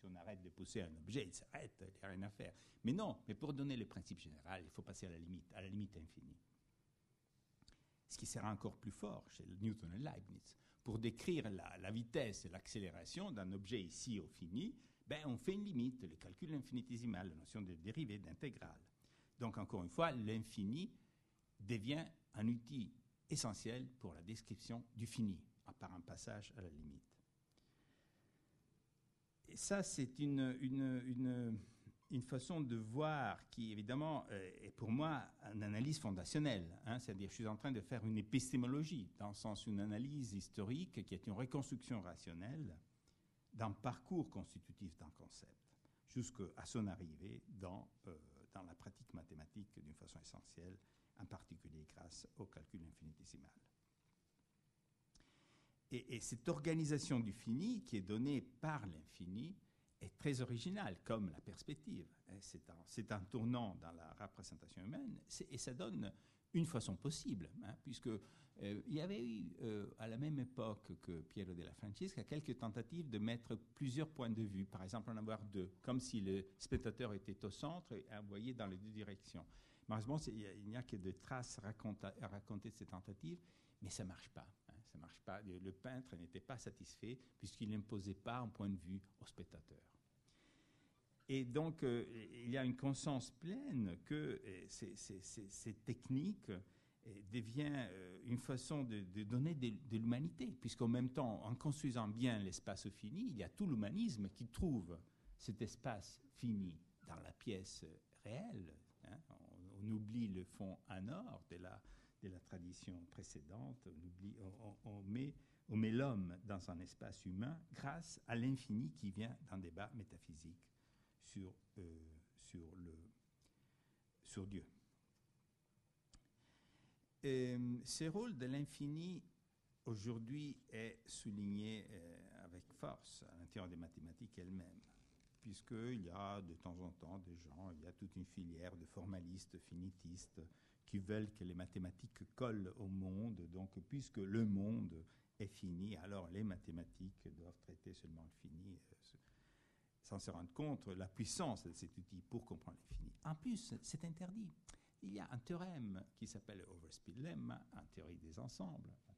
on arrête de pousser un objet, il s'arrête, il n'y a rien à faire. Mais non, mais pour donner le principe général, il faut passer à la limite, à la limite infinie. Ce qui sera encore plus fort chez Newton et Leibniz. Pour décrire la, vitesse et l'accélération d'un objet ici au fini, ben, on fait une limite, le calcul infinitésimal, la notion de dérivée, d'intégrale. Donc encore une fois, l'infini devient un outil essentiel pour la description du fini, à part un passage à la limite ça, c'est une, une, une, façon de voir qui, évidemment, euh, est pour moi une analyse fondationnelle. Hein. C'est-à-dire, je suis en train de faire une épistémologie, dans le sens une analyse historique qui est une reconstruction rationnelle d'un parcours constitutif d'un concept, jusqu'à son arrivée dans, euh, dans la pratique mathématique d'une façon essentielle, en particulier grâce au calcul infinitésimal. Et, cette organisation du fini, qui est donnée par l'infini, est très originale, comme la perspective. Hein, c'est un, tournant dans la représentation humaine, et ça donne une façon possible, hein, puisque euh, il y avait eu, euh, à la même époque que Piero della Francesca, quelques tentatives de mettre plusieurs points de vue, par exemple en avoir deux, comme si le spectateur était au centre et envoyé dans les deux directions. Malheureusement, il n'y a que des traces à raconter de ces tentatives, mais ça ne marche pas ça ne marche pas. Le peintre n'était pas satisfait puisqu'il n'imposait pas un point de vue au spectateur. Et donc, euh, il y a une conscience pleine que euh, cette technique euh, devient une façon de, donner de, l'humanité, puisqu'en même temps, en construisant bien l'espace fini, il y a tout l'humanisme qui trouve cet espace fini dans la pièce réelle. Hein. On, oublie le fond en or de la, de la tradition précédente. On, on, met, on met l'homme dans un espace humain grâce à l'infini qui vient d'un débat métaphysique sur, euh, sur, le, sur Dieu. Euh, ce rôle de l'infini aujourd'hui est souligné euh, avec force à l'intérieur des mathématiques elles-mêmes, puisqu'il y a de temps en temps des gens, il y a toute une filière de formalistes, finitistes, qui veulent que les mathématiques collent au monde. Donc, puisque le monde est fini, alors les mathématiques doivent traiter seulement le fini, euh, sans se rendre compte la puissance de cet outil pour comprendre l'infini. En plus, c'est interdit. Il y a un théorème qui s'appelle Overspeed Lemma, en théorie des ensembles, en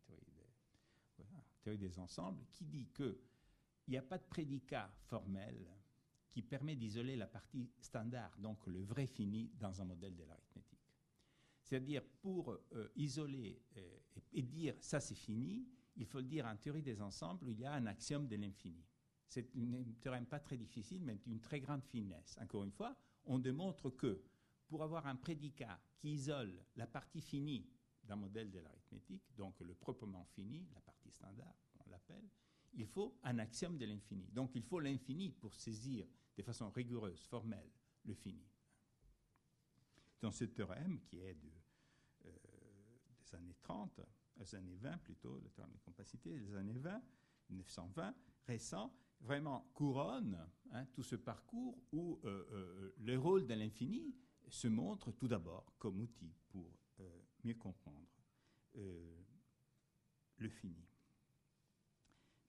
théorie des, ensembles, qui dit que il n'y a pas de prédicat formel qui permet d'isoler la partie standard, donc le vrai fini, dans un modèle de l'arithmétique. C'est-à-dire, pour euh, isoler euh, et dire ça c'est fini, il faut dire en théorie des ensembles où il y a un axiome de l'infini. C'est un théorème pas très difficile, mais d'une très grande finesse. Encore une fois, on démontre que pour avoir un prédicat qui isole la partie finie d'un modèle de l'arithmétique, donc le proprement fini, la partie standard, on l'appelle, il faut un axiome de l'infini. Donc il faut l'infini pour saisir de façon rigoureuse, formelle, le fini. Dans ce théorème, qui est de années 30, les années 20 plutôt, le terme de compacité, les années 20, 1920, récent, vraiment couronne hein, tout ce parcours où euh, euh, le rôle de l'infini se montre tout d'abord comme outil pour mieux comprendre le fini.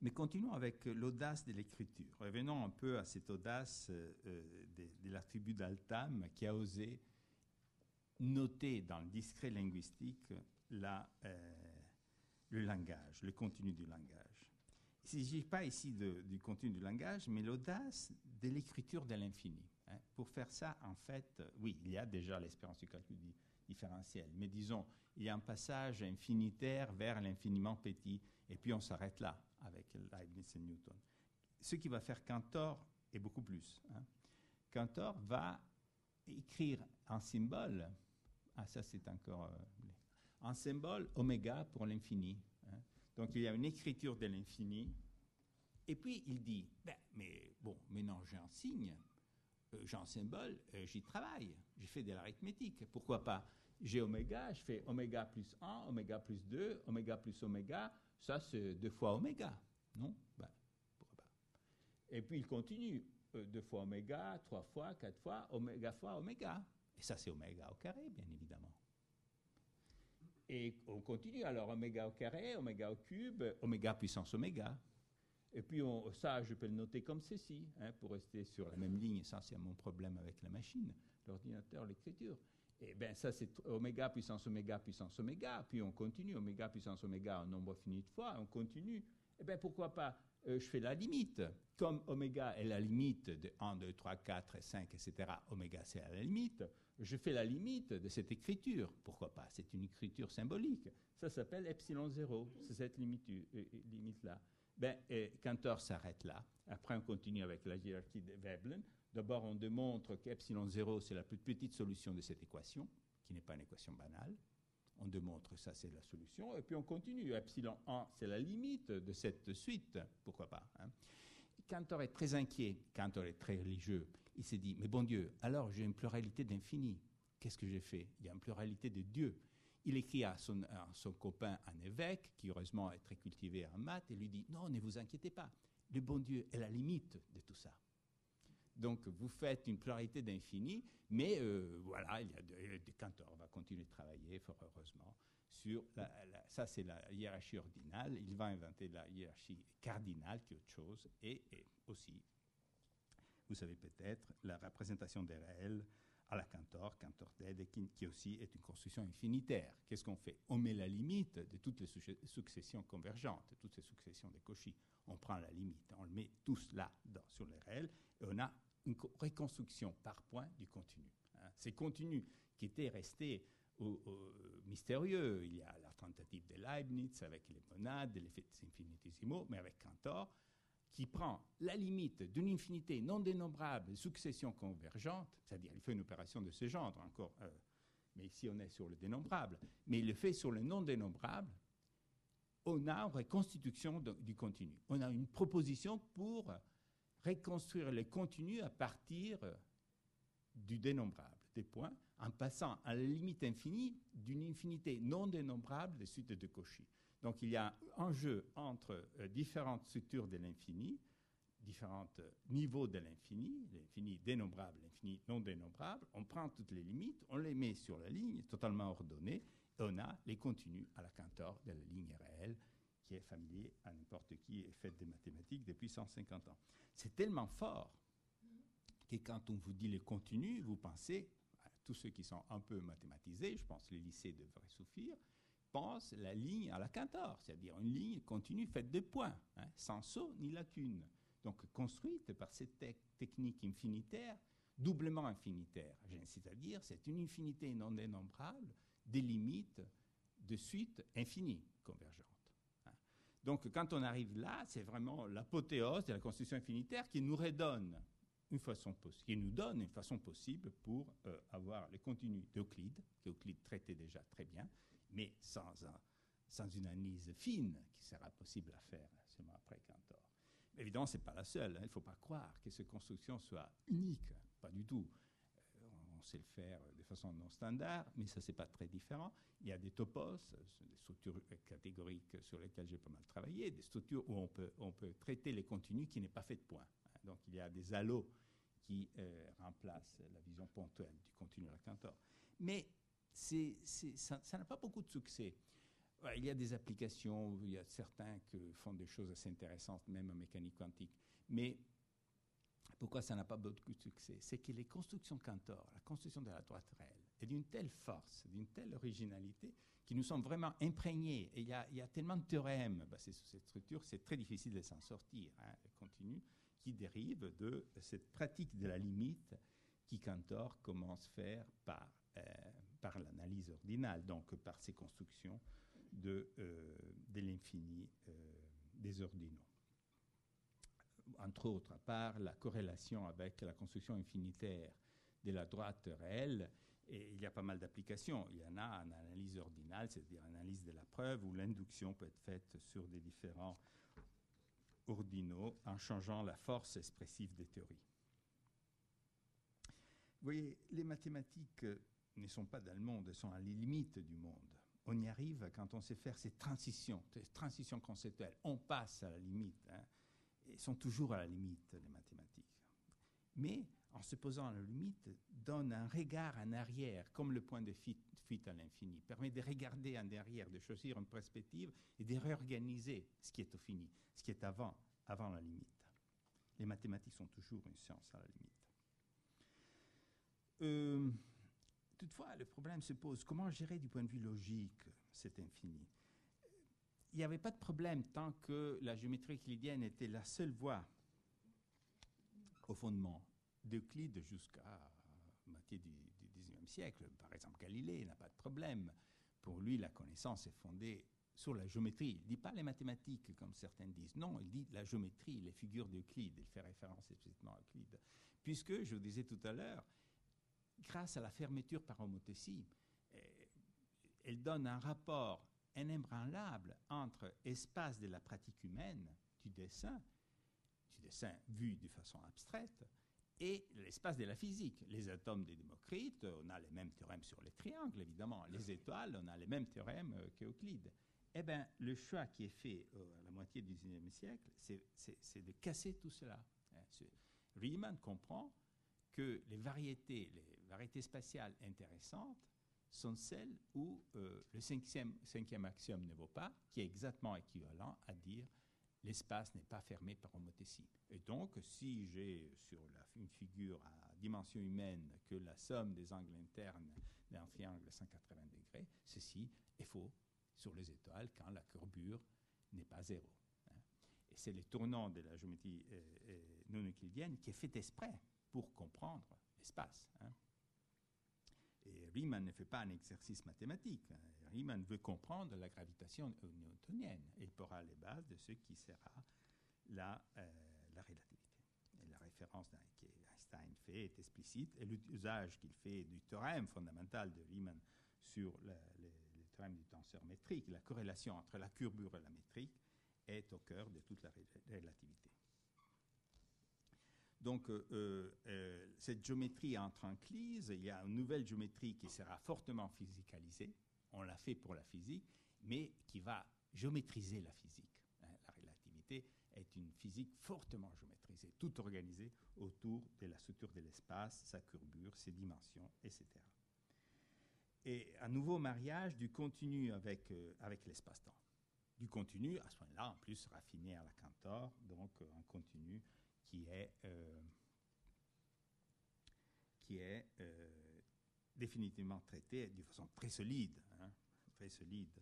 Mais continuons avec l'audace de l'écriture. Revenons un peu à cette audace de, de, la tribu d'Altam qui a osé noter dans le discret linguistique la, le langage, le contenu du langage. Il ne s'agit pas ici du contenu du langage, mais l'audace de l'écriture de l'infini. Hein. Pour faire ça, en fait, oui, il y a déjà l'espérance du calcul différentiel, mais disons, il y a un passage infinitaire vers l'infiniment petit, et puis on s'arrête là avec Leibniz et Newton. Ce qui va faire Cantor est beaucoup plus. Hein. Cantor va écrire en symbole, ah ça c'est encore, euh, en symbole oméga pour l'infini. Hein. Donc il y a une écriture de l'infini. Et puis il dit, ben, mais bon, maintenant j'ai un signe, euh, un symbole, euh, j'y travaille, j'ai fait de l'arithmétique. Pourquoi pas? J'ai oméga, je fais oméga plus 1, oméga plus 2, oméga plus oméga, ça c'est deux fois oméga. Non? Ben, Et puis il continue, euh, deux fois oméga, trois fois, quatre fois, oméga fois oméga. Et ça c'est oméga au carré, bien évidemment. Et on continue alors oméga au carré, oméga au cube, oméga puissance oméga. Et puis ça, je peux le noter comme ceci, hein, pour rester sur la même ligne. Ça, c'est mon problème avec la machine, l'ordinateur, l'écriture. Et bien ça, c'est oméga puissance oméga puissance oméga. Puis on continue, oméga puissance oméga un nombre fini de fois, on continue. Et bien pourquoi pas euh, je fais la limite. Comme oméga est la limite de 1, 2, 3, 4, 5, etc., oméga c'est la limite, je fais la limite de cette écriture. Pourquoi pas? C'est une écriture symbolique. Ça s'appelle epsilon 0, c'est cette euh, euh, limite-là. Ben, Cantor s'arrête là. Après, on continue avec la hiérarchie de Veblen. D'abord, on démontre qu'epsilon 0, c'est la plus petite solution de cette équation, qui n'est pas une équation banale. On démontre ça, c'est la solution. Et puis on continue. Epsilon 1, c'est la limite de cette suite. Pourquoi pas hein? Cantor est très inquiet. Cantor est très religieux. Il s'est dit, mais bon Dieu, alors j'ai une pluralité d'infini. Qu'est-ce que j'ai fait? Il y a une pluralité de Dieu. Il écrit à son, copain, un évêque, qui heureusement est très cultivé en maths, et lui dit, non, ne vous inquiétez pas. Le bon Dieu est la limite de tout ça. Donc vous faites une pluralité d'infini, mais euh, voilà, il y a des cantors. On va continuer de travailler, fort heureusement, sur ça c'est la hiérarchie ordinale. Il va inventer la hiérarchie cardinale, qui est autre chose, et, aussi, vous savez peut-être, la représentation des réels à la Cantor, Cantor Dedekind, qui aussi est une construction infinitaire. Qu'est-ce qu'on fait? On met la limite de toutes les successions convergentes, de toutes ces successions de Cauchy. On prend la limite, on le met tous là sur les réels, et on a une reconstruction par point du continu. Hein. Ces contenus qui étaient restés mystérieux. Il y a la tentative de Leibniz avec les monades, l'effet infinitésimaux, mais avec Cantor, qui prend la limite d'une infinité non dénombrable de successions convergentes, c'est-à-dire il fait une opération de ce genre encore, euh, mais ici on est sur le dénombrable, mais il le fait sur le non dénombrable, on a une reconstitution du continu. On a une proposition pour reconstruire le continu à partir du dénombrable, des points, en passant à la limite infinie d'une infinité non dénombrable des suites de Cauchy. Donc il y a un jeu entre euh, différentes structures de l'infini, différents euh, niveaux de l'infini, l'infini dénombrable, l'infini non dénombrable. On prend toutes les limites, on les met sur la ligne totalement ordonnée, et on a les continus à la Cantor de la ligne réelle qui est familier à n'importe qui et fait des mathématiques depuis 150 ans. C'est tellement fort que quand on vous dit les continus, vous pensez, tous ceux qui sont un peu mathématisés, je pense les lycées devraient souffrir, pense la ligne à la Cantor, c'est-à-dire une ligne continue faite de points, hein, sans saut ni lacune. Donc construite par cette technique infinitaire, doublement infinitaire. C'est-à-dire, c'est une infinité non dénombrable des limites de suite infinies convergentes. Hein. Donc quand on arrive là, c'est vraiment l'apothéose de la construction infinitaire qui nous redonne une façon qui nous donne une façon possible pour euh, avoir le contenu d'Euclide, qu'Euclide traitait déjà très bien, mais sans, une analyse fine qui sera possible à faire seulement après Cantor. Évidemment, ce n'est pas la seule. Hein. Il ne faut pas croire que cette construction soit unique, pas du tout. Euh, on sait le faire de façon non standard, mais ça, c'est pas très différent. Il y a des topos, des structures catégoriques sur lesquelles j'ai pas mal travaillé, des structures où on peut, traiter les contenus qui n'est pas fait de points. Hein. Donc, il y a des halos qui euh, remplace la vision ponctuelle du continu de la Cantor. Mais ça n'a pas beaucoup de succès. il y a des applications, il y a certains qui font des choses assez intéressantes, même en mécanique quantique. Mais pourquoi ça n'a pas beaucoup de succès? C'est que les constructions Cantor, la construction de la droite réelle, est d'une telle force, d'une telle originalité, qui nous sommes vraiment imprégnés. Et il y, a, tellement de théorèmes basés sur cette structure, c'est très difficile de s'en sortir. Hein, continue qui dérive de cette pratique de la limite qui Cantor commence à faire par, euh, par l'analyse ordinale, donc par ces constructions de, euh, l'infini euh, des ordinaux. Entre autres, par la corrélation avec la construction infinitaire de la droite réelle, et il y a pas mal d'applications. Il y en a en analyse ordinale, c'est-à-dire analyse de la preuve, où l'induction peut être faite sur des différents ordinaux en changeant la force expressive des théories. Vous voyez, les mathématiques ne sont pas dans le monde, elles sont à les limites du monde. On y arrive quand on sait faire ces transitions, ces transitions conceptuelles. On passe à la limite. Hein, et sont toujours à la limite, les mathématiques. Mais en se posant à la limite, donne un regard en arrière, comme le point de fuite à l'infini, permet de regarder en arrière, de choisir une perspective et de réorganiser ce qui est au fini, ce qui est avant, avant la limite. Les mathématiques sont toujours une science à la limite. Euh, toutefois, le problème se pose, comment gérer du point de vue logique cet infini? Il n'y avait pas de problème tant que la géométrie euclidienne était la seule voie au fondement d'Euclide jusqu'à la moitié du, XIXe siècle. Par exemple, Galilée n'a pas de problème. Pour lui, la connaissance est fondée sur la géométrie. Il ne dit pas les mathématiques, comme certains disent. Non, il dit la géométrie, les figures d'Euclide. Il fait référence explicitement à Euclide. Puisque, je vous disais tout à l'heure, grâce à la fermeture par homothétie, eh, elle donne un rapport inébranlable entre espace de la pratique humaine, du dessin, du dessin vu de façon abstraite, et l'espace de la physique. Les atomes des Démocrites, on a les mêmes théorèmes sur les triangles, évidemment. Les étoiles, on a les mêmes théorèmes euh, qu'Euclide. Eh bien, le choix qui est fait euh, à la moitié du XIXe siècle, c'est de casser tout cela. Hein. Riemann comprend que les variétés, les variétés spatiales intéressantes sont celles où euh, le cinquième, cinquième axiome ne vaut pas, qui est exactement équivalent à dire l'espace n'est pas fermé par homothétie. Et donc, si j'ai sur une figure à dimension humaine que la somme des angles internes d'un triangle 180 degrés, ceci est faux sur les étoiles quand la courbure n'est pas zéro. Hein. Et c'est le tournant de la géométrie euh, euh, non euclidienne qui est fait exprès pour comprendre l'espace. Hein. Et Riemann ne fait pas un exercice mathématique. Riemann veut comprendre la gravitation newtonienne. Il pourra les bases de ce qui sera la, euh, la relativité. Et la référence qu'Einstein fait est explicite, et l'usage qu'il fait du théorème fondamental de Riemann sur le, théorème du tenseur métrique, la corrélation entre la courbure et la métrique, est au cœur de toute la relativité. Donc, euh, euh, cette géométrie entre en crise. Il y a une nouvelle géométrie qui sera fortement physicalisée. On l'a fait pour la physique, mais qui va géométriser la physique. Hein. La relativité est une physique fortement géométrisée, tout organisée autour de la structure de l'espace, sa courbure, ses dimensions, etc. Et un nouveau mariage du continu avec, euh, avec l'espace-temps. Du continu, à ce moment-là, en plus raffiné à la Cantor, donc un continu qui est, euh, qui est euh, définitivement traité de façon très solide, hein, très solide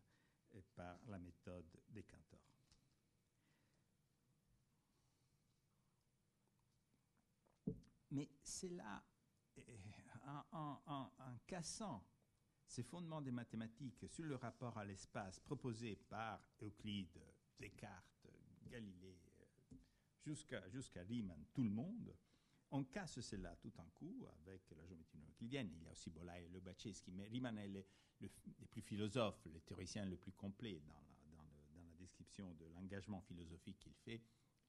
par la méthode des cantors. Mais c'est là, en, en, cassant ces fondements des mathématiques sur le rapport à l'espace proposé par Euclide, Descartes, Galilée, jusqu'à jusqu'à Riemann, tout le monde, on casse cela tout en coup avec la géométrie euclidienne. Il y a aussi Bollai et Lobachevsky, mais Riemann est le, le, plus philosophe, le théoricien le plus complet dans la, dans, la description de l'engagement philosophique qu'il fait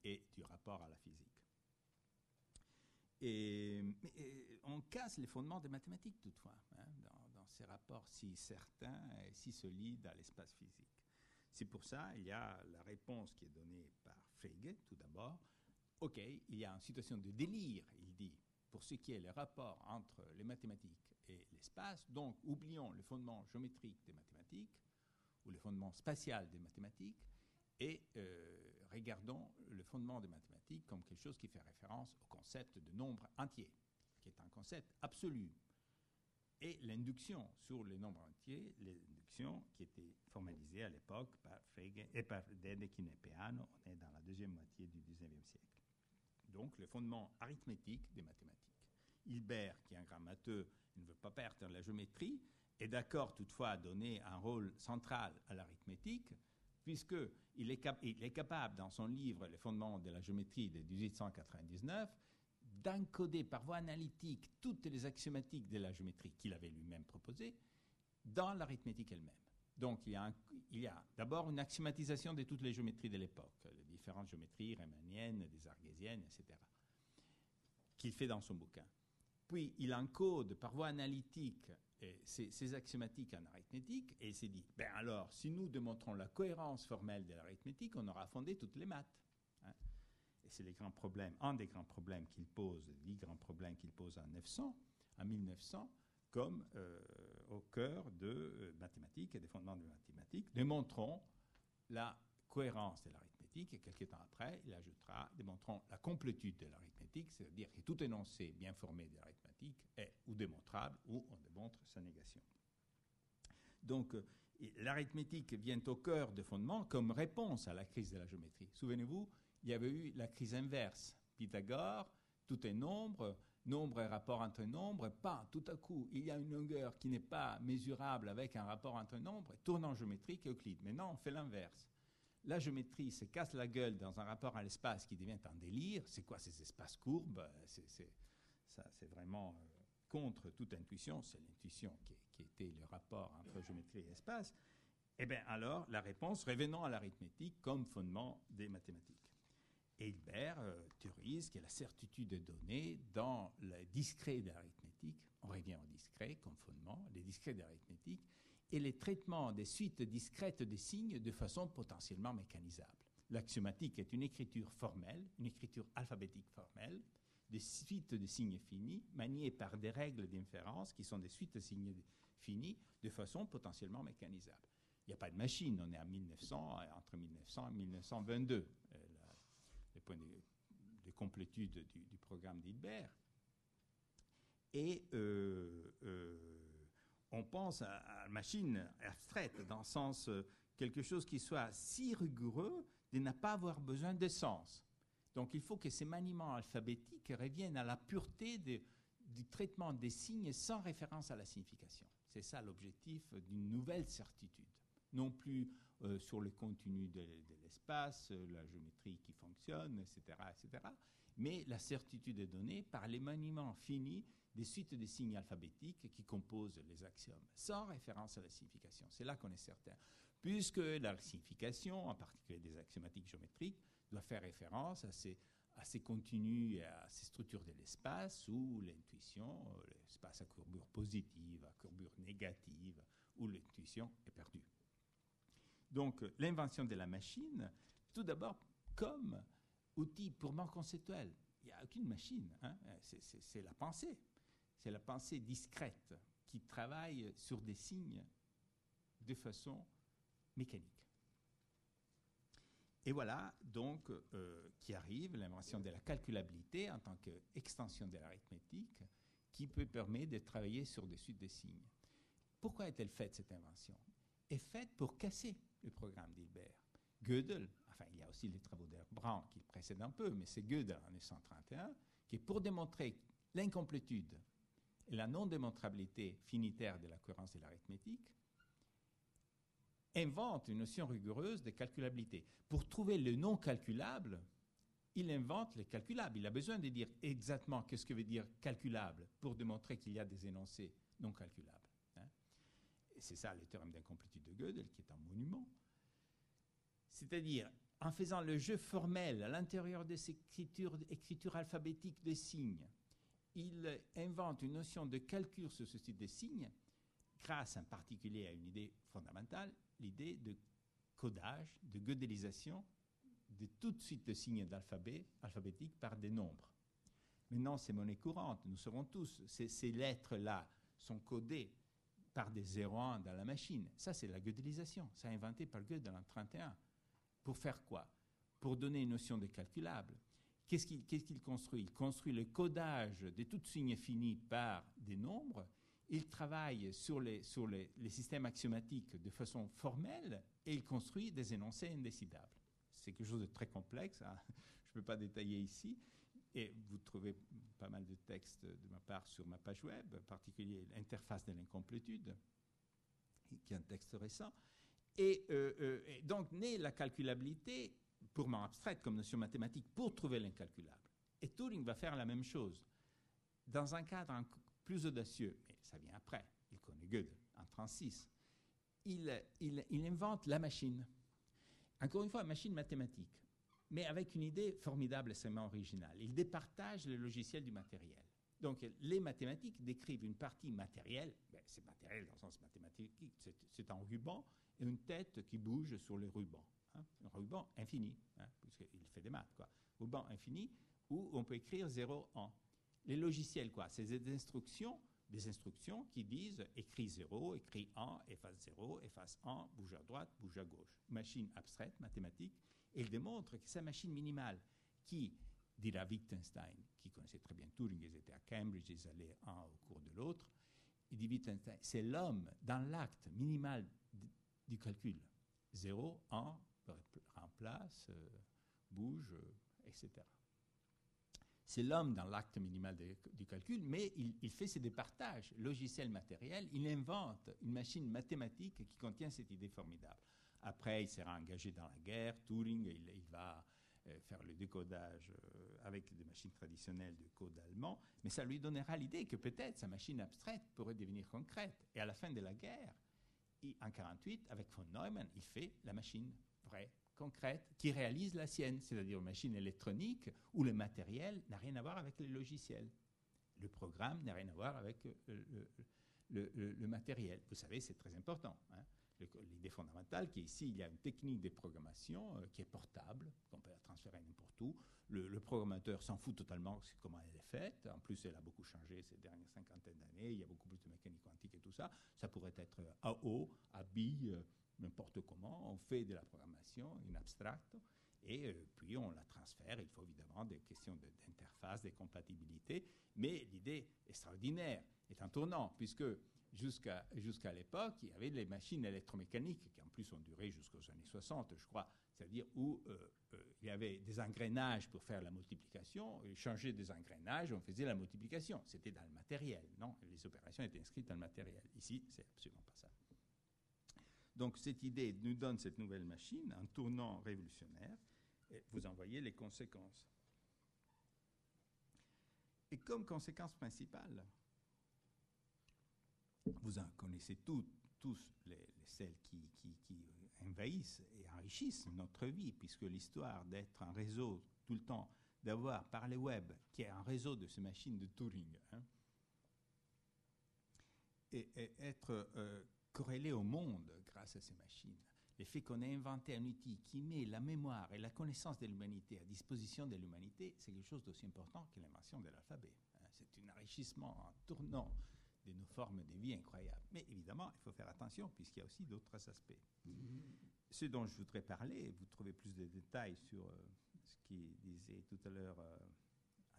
et du rapport à la physique. Et, on casse les fondements des mathématiques toutefois, hein, dans, dans, ces rapports si certains et si solides à l'espace physique. C'est pour ça il y a la réponse qui est donnée par Frege, tout d'abord. OK, il y a une situation de délire, il dit, pour ce qui est le rapport entre les mathématiques et l'espace. Donc, oublions le fondement géométrique des mathématiques ou le fondement spatial des mathématiques et euh, regardons le fondement des mathématiques comme quelque chose qui fait référence au concept de nombre entier, qui est un concept absolu. Et l'induction sur les nombres entiers, qui était formalisée à l'époque par Frege et par Dedekind et Peano, on est dans la deuxième moitié du XIXe siècle. Donc le fondement arithmétique des mathématiques. Hilbert, qui est un grand matheux, ne veut pas perdre la géométrie, est d'accord toutefois à donner un rôle central à l'arithmétique, puisqu'il est, il est capable, dans son livre Les fondements de la géométrie de 1899, d'encoder par voie analytique toutes les axiomatiques de la géométrie qu'il avait lui-même proposées dans l'arithmétique elle-même. Donc il y a, d'abord une axiomatisation de toutes les géométries de l'époque, les différentes géométries riemanniennes, des argésiennes, etc., qu'il fait dans son bouquin. Puis il encode par voie analytique ces, axiomatiques en arithmétique et il s'est dit, ben alors, si nous démontrons la cohérence formelle de l'arithmétique, on aura fondé toutes les maths. Hein. Et c'est les grands problèmes, un des grands problèmes qu'il pose, les grands problèmes qu'il pose en 900, en 1900, comme euh, au cœur de euh, mathématiques et des fondements de mathématiques, démontrons la cohérence de l'arithmétique et quelques temps après, il ajoutera, démontrons la complétude de l'arithmétique, c'est-à-dire que tout énoncé bien formé de l'arithmétique est ou démontrable ou on démontre sa négation. Donc, euh, l'arithmétique vient au cœur des fondements comme réponse à la crise de la géométrie. Souvenez-vous, il y avait eu la crise inverse. Pythagore, tout est nombre, nombre et rapport entre nombre, pas tout à coup, il y a une longueur qui n'est pas mesurable avec un rapport entre nombre, tournant géométrique et Euclide. Maintenant, on fait l'inverse. La géométrie se casse la gueule dans un rapport à l'espace qui devient un délire. C'est quoi ces espaces courbes? C'est vraiment euh, contre toute intuition. C'est l'intuition qui, qui, était le rapport entre géométrie et espace. Eh bien, alors, la réponse, revenons à l'arithmétique comme fondement des mathématiques. Et Hilbert euh, théorise que la certitude de données dans le discret de l'arithmétique, on revient au discret comme fondement, les discrets d'arithmétique, et les traitements des suites discrètes de signes de façon potentiellement mécanisable. L'axiomatique est une écriture formelle, une écriture alphabétique formelle, des suites de signes finis, maniées par des règles d'inférence qui sont des suites de signes finis de façon potentiellement mécanisable. Il n'y a pas de machine, on est en 1900, entre 1900 et 1922 les points de, complétude du, programme d'Hilbert. Et euh, euh, on pense à, une machine abstraite, dans le sens euh, quelque chose qui soit si rigoureux de n'a pas avoir besoin de sens. Donc il faut que ces maniements alphabétiques reviennent à la pureté du traitement des signes sans référence à la signification. C'est ça l'objectif d'une nouvelle certitude non plus euh, sur le contenu de, l'espace, euh, la géométrie qui fonctionne, etc., etc., mais la certitude des données par l'émaniement fini des suites de signes alphabétiques qui composent les axiomes, sans référence à la signification. C'est là qu'on est certain. Puisque la signification, en particulier des axiomatiques géométriques, doit faire référence à ces, à ces contenus et à ces structures de l'espace où l'intuition, euh, l'espace à courbure positive, à courbure négative, où l'intuition est perdue. Donc, l'invention de la machine, tout d'abord, comme outil purement conceptuel. Il n'y a aucune machine, hein. c'est la pensée. C'est la pensée discrète qui travaille sur des signes de façon mécanique. Et voilà donc euh, qui arrive l'invention de la calculabilité en tant qu'extension de l'arithmétique qui peut permettre de travailler sur des suites de signes. Pourquoi est-elle faite cette invention? Est faite pour casser le programme d'Hilbert. Gödel, enfin il y a aussi les travaux d'Herbrand qui précèdent un peu, mais c'est Gödel en 1931 qui, pour démontrer l'incomplétude et la non-démontrabilité finitaire de la cohérence de l'arithmétique, invente une notion rigoureuse de calculabilité. Pour trouver le non calculable, il invente le calculable. Il a besoin de dire exactement qu'est-ce que veut dire calculable pour démontrer qu'il y a des énoncés non calculables c'est ça le théorème d'incomplétude de Gödel, qui est un monument. C'est-à-dire, en faisant le jeu formel à l'intérieur de ces écritures, alphabétiques de signes, il invente une notion de calcul sur ce type de signes, grâce en particulier à une idée fondamentale, l'idée de codage, de gödelisation de toute suite de signes d'alphabet alphabétique par des nombres. Maintenant, c'est monnaie courante. Nous savons tous, ces lettres-là sont codées par des 0 dans la machine. Ça, c'est la gödelisation. Ça a inventé par Gödel en 1931. Pour faire quoi? Pour donner une notion de calculable. Qu'est-ce qu'il construit? Il construit le codage de toutes signes finis par des nombres. Il travaille sur les, sur les, systèmes axiomatiques de façon formelle et il construit des énoncés indécidables. C'est quelque chose de très complexe. Hein. Je ne peux pas détailler ici. Et vous trouvez pas mal de textes de ma part sur ma page web, en particulier l'interface de l'incomplétude, qui est un texte récent. Et, euh, euh, donc naît la calculabilité purement abstraite comme notion mathématique pour trouver l'incalculable. Et Turing va faire la même chose. Dans un cadre plus audacieux, mais ça vient après, il connaît Gödel en 1936, il, il, il invente la machine. Encore une fois, machine mathématique mais avec une idée formidable extrêmement originale. Il départage le logiciel du matériel. Donc, les mathématiques décrivent une partie matérielle, ben, c'est matériel dans le sens mathématique, c'est un ruban et une tête qui bouge sur le ruban. Hein. un ruban infini, hein, puisqu'il fait des maths, quoi. Ruban infini, où on peut écrire 0, 1. Les logiciels, quoi, c'est des instructions, des instructions qui disent écris 0, écris 1, efface 0, efface 1, bouge à droite, bouge à gauche. Machine abstraite, mathématique, il démontre que sa machine minimale, qui, dira Wittgenstein, qui connaissait très bien Turing, ils étaient à Cambridge, ils allaient un au cours de l'autre, il dit Wittgenstein, c'est l'homme dans l'acte minimal du calcul. 0, 1, remplace, euh, bouge, euh, etc. C'est l'homme dans l'acte minimal du calcul, mais il, fait ses départages. Logiciel matériel, il invente une machine mathématique qui contient cette idée formidable. Après, il sera engagé dans la guerre. Turing, il, va euh, faire le décodage euh, avec des machines traditionnelles de code allemand, mais ça lui donnera l'idée que peut-être sa machine abstraite pourrait devenir concrète. Et à la fin de la guerre, en 1948, avec von Neumann, il fait la machine vraie, concrète, qui réalise la sienne, c'est-à-dire une machine électronique où le matériel n'a rien à voir avec les logiciels. Le programme n'a rien à voir avec euh, le, matériel. Vous savez, c'est très important. Hein l'idée fondamentale, qui est ici, il y a une technique de programmation euh, qui est portable, qu'on peut la transférer n'importe où. Le, programmateur s'en fout totalement de comment elle est faite. En plus, elle a beaucoup changé ces dernières cinquantaines d'années. Il y a beaucoup plus de mécanique quantique et tout ça. Ça pourrait être haut, à B, euh, n'importe comment. On fait de la programmation, une abstracte, et euh, puis on la transfère. Il faut évidemment des questions d'interface, de compatibilité. Mais l'idée extraordinaire est un tournant, puisque jusqu'à jusqu'à l'époque, il y avait les machines électromécaniques qui en plus ont duré jusqu'aux années 60, je crois, c'est-à-dire où euh, euh, il y avait des engrenages pour faire la multiplication, et changer des engrenages, on faisait la multiplication. C'était dans le matériel, non? Les opérations étaient inscrites dans le matériel. Ici, c'est absolument pas ça. Donc cette idée nous donne cette nouvelle machine, un tournant révolutionnaire, et vous en voyez les conséquences. Et comme conséquence principale, vous en connaissez tous les, celles qui, envahissent et enrichissent notre vie, puisque l'histoire d'être un réseau tout le temps, d'avoir par les web, qui est un réseau de ces machines de Turing, hein, et, être euh, corrélé au monde grâce à ces machines, le fait qu'on ait inventé un outil qui met la mémoire et la connaissance de l'humanité à disposition de l'humanité, c'est quelque chose d'aussi important que l'invention de l'alphabet. Hein. C'est un enrichissement, un tournant de nos formes de vie incroyables. Mais évidemment, il faut faire attention puisqu'il y a aussi d'autres aspects. Ce dont je voudrais parler, vous trouvez plus de détails sur euh, ce qui disait tout à l'heure euh,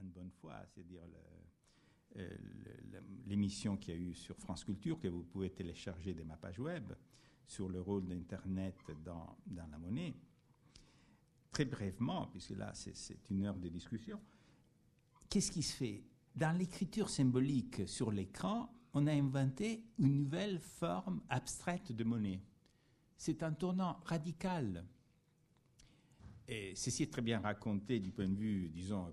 Anne Bonnefoy, c'est-à-dire euh, l'émission qu'il y a eu sur France Culture, que vous pouvez télécharger de ma page web, sur le rôle d'Internet dans, dans la monnaie. Très brièvement, puisque là c'est une heure de discussion, qu'est-ce qui se fait dans l'écriture symbolique sur l'écran, on a inventé une nouvelle forme abstraite de monnaie. C'est un tournant radical. Et ceci est très bien raconté du point de vue, disons,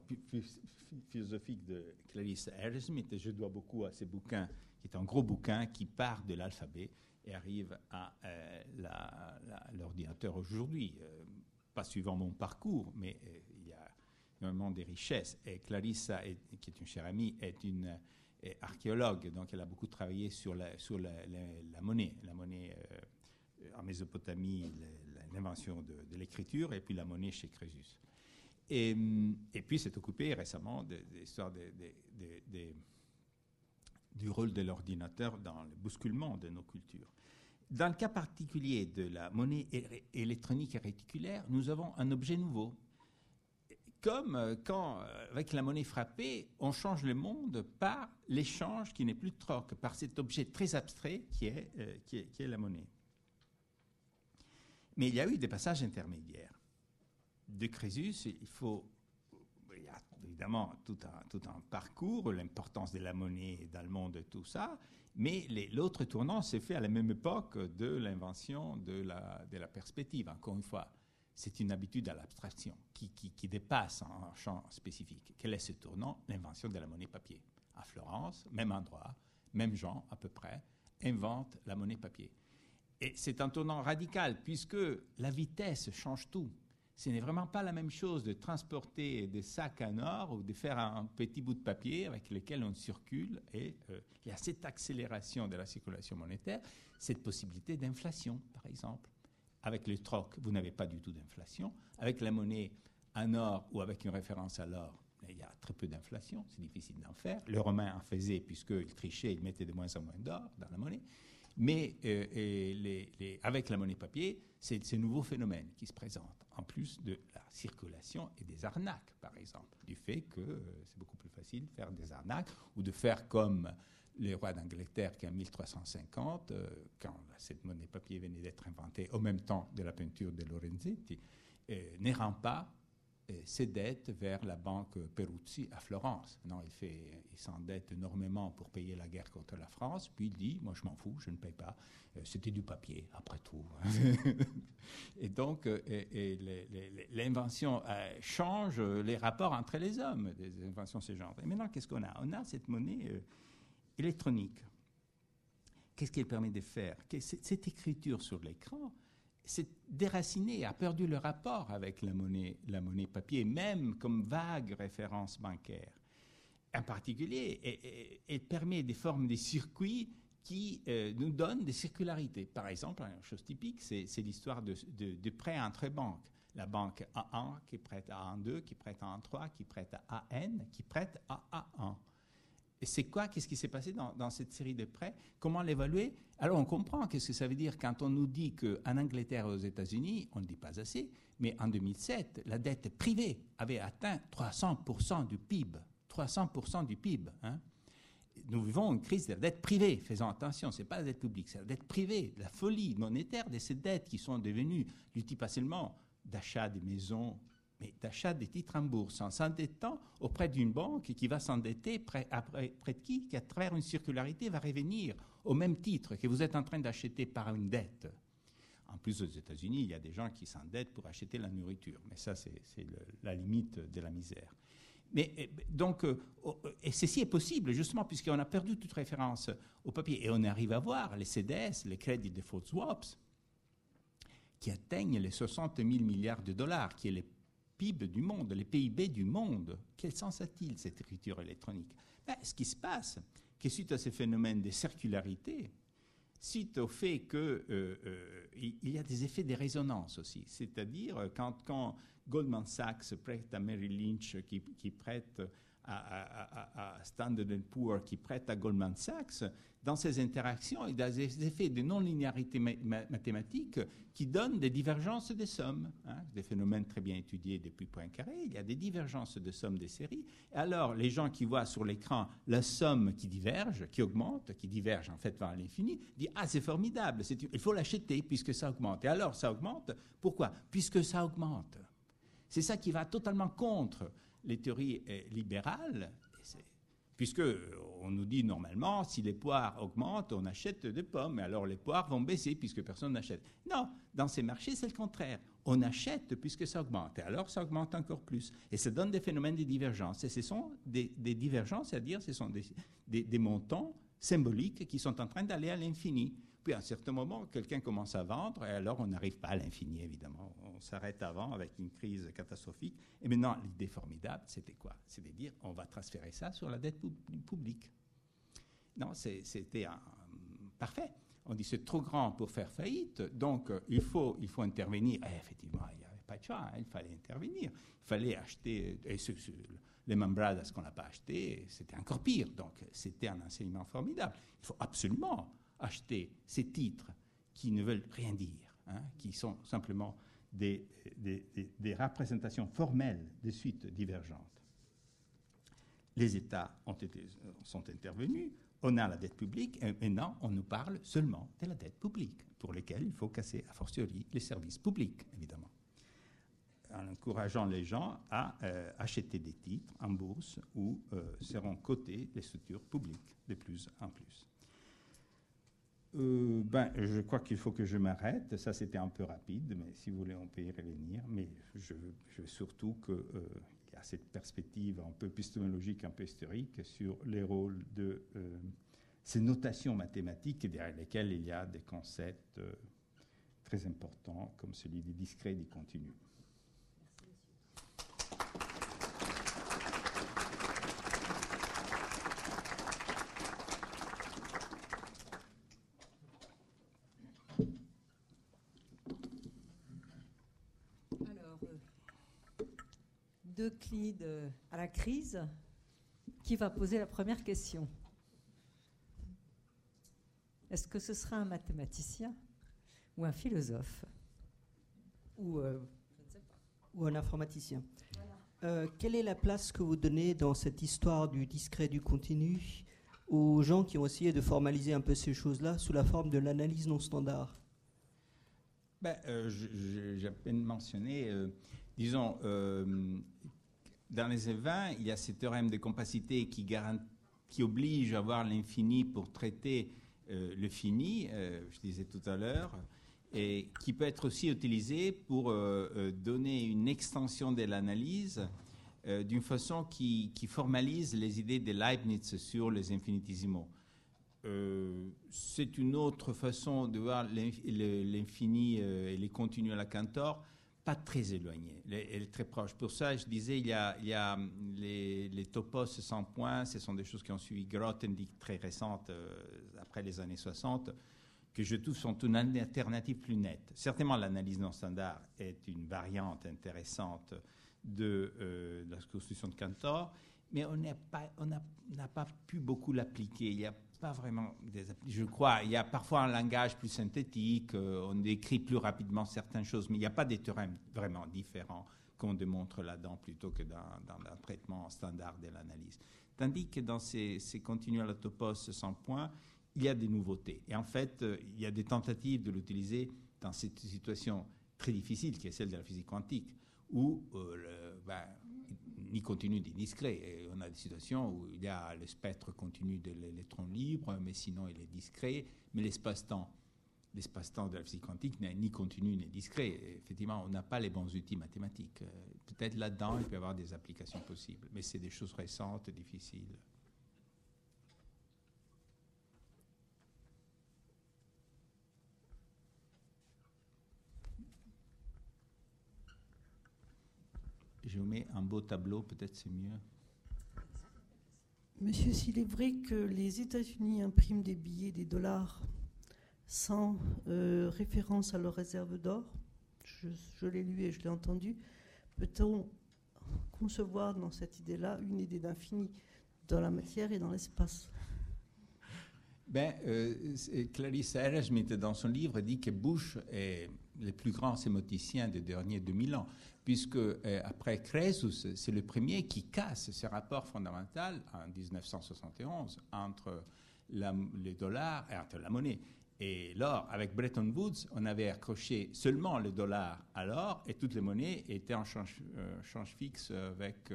philosophique de Clarisse Smith. Je dois beaucoup à ces bouquins, qui est un gros bouquin qui part de l'alphabet et arrive à euh, l'ordinateur aujourd'hui. Euh, pas suivant mon parcours, mais euh, énormément des richesses. Et Clarissa, qui est une chère amie, est une archéologue, donc elle a beaucoup travaillé sur la, monnaie, la monnaie euh, en Mésopotamie, l'invention de, l'écriture, et puis la monnaie chez Crésus. Et, et puis s'est occupé récemment de, de l'histoire du rôle de l'ordinateur dans le bousculement de nos cultures. Dans le cas particulier de la monnaie électronique et réticulaire, nous avons un objet nouveau. Comme euh, quand, euh, avec la monnaie frappée, on change le monde par l'échange qui n'est plus de troc, par cet objet très abstrait qui est, euh, qui est, qui est la monnaie. Mais il y a eu des passages intermédiaires. De Crésus, il faut y a évidemment tout un, tout un parcours, l'importance de la monnaie dans le monde tout ça, mais l'autre tournant s'est fait à la même époque de l'invention de la, de la perspective. Encore une fois, c'est une habitude à l'abstraction qui, qui, dépasse un champ spécifique. Quel est ce tournant? L'invention de la monnaie papier. À Florence, même endroit, même gens à peu près, invente la monnaie papier. Et c'est un tournant radical puisque la vitesse change tout ce n'est vraiment pas la même chose de transporter des sacs en or ou de faire un petit bout de papier avec lequel on circule. Et euh, il y a cette accélération de la circulation monétaire, cette possibilité d'inflation, par exemple. Avec le troc, vous n'avez pas du tout d'inflation. Avec la monnaie en or ou avec une référence à l'or, il y a très peu d'inflation, c'est difficile d'en faire. Le Romain en faisait puisqu'il trichait, il mettait de moins en moins d'or dans la monnaie. Mais euh, avec la monnaie papier, c'est ce nouveau phénomène qui se présente, en plus de la circulation et des arnaques, par exemple, du fait que euh, c'est beaucoup plus facile de faire des arnaques ou de faire comme les rois d'Angleterre qui en 1350, euh, quand cette monnaie papier venait d'être inventée au même temps de la peinture de Lorenzetti, n'errant pas ses dettes vers la banque Peruzzi à Florence. Non, il, fait, il s'endette énormément pour payer la guerre contre la France, puis il dit, moi je m'en fous, je ne paye pas. Euh, c'était du papier, après tout. et donc, euh, l'invention euh, change les rapports entre les hommes, des inventions ce genre. Et maintenant, qu'est-ce qu'on a? On a cette monnaie électronique. Qu'est-ce qu'elle permet de faire? Cette écriture sur l'écran, s'est déraciné, a perdu le rapport avec la monnaie, la monnaie papier, même comme vague référence bancaire. En particulier, elle, permet des formes de circuits qui euh, nous donnent des circularités. Par exemple, une chose typique, c'est, l'histoire de, de, de prêts entre banques. La banque A1 qui prête à A2, qui prête à A3, qui prête à AN, qui prête à A1 c'est quoi Qu'est-ce qui s'est passé dans, cette série de prêts Comment l'évaluer? Alors on comprend qu'est-ce que ça veut dire quand on nous dit qu'en Angleterre et aux États-Unis, on ne dit pas assez, mais en 2007, la dette privée avait atteint 300% du PIB. 300% du PIB. Hein. Nous vivons une crise de la dette privée. Faisons attention, ce n'est pas la dette publique, c'est la dette privée, la folie monétaire de ces dettes qui sont devenues du type seulement d'achat des maisons, mais d'achat des titres en bourse en s'endettant auprès d'une banque qui va s'endetter près, de qui, qui à travers une circularité va revenir au même titre que vous êtes en train d'acheter par une dette. En plus, aux États-Unis, il y a des gens qui s'endettent pour acheter la nourriture, mais ça, c'est la limite de la misère. Mais eh, donc, euh, oh, et ceci est possible justement puisqu'on a perdu toute référence au papier et on arrive à voir les CDS, les Credit Default Swaps, qui atteignent les 60 000 milliards de dollars, qui est le PIB du monde, les PIB du monde. Quel sens a-t-il cette écriture électronique? Ben, Ce qui se passe, que suite à ces phénomènes de circularité, suite au fait qu'il euh, euh, y a des effets de résonance aussi. C'est-à-dire, euh, quand, Goldman Sachs prête à Mary Lynch, qui prête à, Standard Poor's, qui prête à Goldman Sachs, dans ces interactions, il y a des effets de non-linéarité mathématique qui donnent des divergences de sommes. Hein, des phénomènes très bien étudiés depuis Poincaré. Il y a des divergences de sommes des séries. Et alors, les gens qui voient sur l'écran la somme qui diverge, qui augmente, qui diverge en fait vers l'infini, disent Ah, c'est formidable, il faut l'acheter puisque ça augmente. Et alors, ça augmente. Pourquoi? Puisque ça augmente. C'est ça qui va totalement contre les théories euh, libérales puisque on nous dit normalement, si les poires augmentent, on achète des pommes, et alors les poires vont baisser puisque personne n'achète. Non, dans ces marchés, c'est le contraire. On achète puisque ça augmente, et alors ça augmente encore plus. Et ça donne des phénomènes de divergence. Et ce sont des, divergences, c'est-à-dire ce sont des montants symboliques qui sont en train d'aller à l'infini. À un certain moment, quelqu'un commence à vendre, et alors on n'arrive pas à l'infini, évidemment. On s'arrête avant avec une crise catastrophique. Et maintenant, l'idée formidable, c'était quoi? C'est de dire, on va transférer ça sur la dette publique. Non, c'était parfait. On dit, c'est trop grand pour faire faillite, donc il, faut, il faut intervenir. Et effectivement, il n'y avait pas de choix, hein, il fallait intervenir. Il fallait acheter, et les membradas qu'on n'a pas acheté, c'était encore pire. Donc c'était un enseignement formidable. Il faut absolument acheter ces titres qui ne veulent rien dire, hein, qui sont simplement des, des, représentations formelles de suites divergentes. Les États ont été, sont intervenus, on a la dette publique, et maintenant on nous parle seulement de la dette publique, pour laquelle il faut casser a fortiori les services publics, évidemment, en encourageant les gens à euh, acheter des titres en bourse où euh, seront cotées les structures publiques de plus en plus. Euh, ben, je crois qu'il faut que je m'arrête. Ça, c'était un peu rapide, mais si vous voulez, on peut y revenir. Mais je, veux surtout qu'il euh, y a cette perspective un peu épistémologique, un peu historique sur les rôles de euh, ces notations mathématiques derrière lesquelles il y a des concepts très importants, comme celui du discret et du continu. À la crise, qui va poser la première question. Est-ce que ce sera un mathématicien ou un philosophe ou, euh, ou un informaticien euh, Quelle est la place que vous donnez dans cette histoire du discret du continu aux gens qui ont essayé de formaliser un peu ces choses-là sous la forme de l'analyse non standard? Ben, euh, J'ai à peine mentionné, disons, dans les E20, il y a ce théorème de compacité qui, oblige à avoir l'infini pour traiter euh, le fini, euh, je disais tout à l'heure, et qui peut être aussi utilisé pour euh, donner une extension de l'analyse d'une façon qui, qui, formalise les idées de Leibniz sur les infinitésimaux. C'est une autre façon de voir l'infini et les continus à la Cantor pas très éloignée, elle est très proche. Pour ça, je disais, il y a, hum, les, topos sans points, ce sont des choses qui ont suivi Grothendieck très récentes, euh, après les années 60, que je trouve sont une alternative plus nette. Certainement, l'analyse non standard est une variante intéressante de, euh, la construction de Cantor, mais on n'a pas, pas pu beaucoup l'appliquer. Il y a pas vraiment des Je crois, il y a parfois un langage plus synthétique, euh, on décrit plus rapidement certaines choses, mais il n'y a pas des théorèmes vraiment différents qu'on démontre là-dedans plutôt que dans, dans le traitement standard de l'analyse. Tandis que dans ces, ces continuels topos sans point, il y a des nouveautés. Et en fait, euh, il y a des tentatives de l'utiliser dans cette situation très difficile qui est celle de la physique quantique, où euh, ben, ni continu ni discret. Et on a des situations où il y a le spectre continu de l'électron libre, mais sinon il est discret. Mais l'espace-temps, l'espace-temps de la physique quantique n'est ni continu ni discret. effectivement, on n'a pas les bons outils mathématiques. Euh, peut-être là-dedans, il peut y avoir des applications possibles, mais c'est des choses récentes, difficiles. Je vous mets un beau tableau, peut-être c'est mieux. Monsieur, s'il est vrai que les États-Unis impriment des billets, des dollars, sans euh, référence à leurs réserves d'or, je, l'ai lu et je l'ai entendu, peut-on concevoir dans cette idée-là une idée d'infini dans la matière et dans l'espace? Ben, euh, Clarisse Erasmith, dans son livre, dit que Bush est le plus grand sémoticien des derniers 2000 ans puisque euh, après Crésus, c'est le premier qui casse ce rapport fondamental en 1971 entre les dollars et entre la monnaie. Et l'or, avec Bretton Woods, on avait accroché seulement le dollar à l'or et toutes les monnaies étaient en change, euh, fixe avec,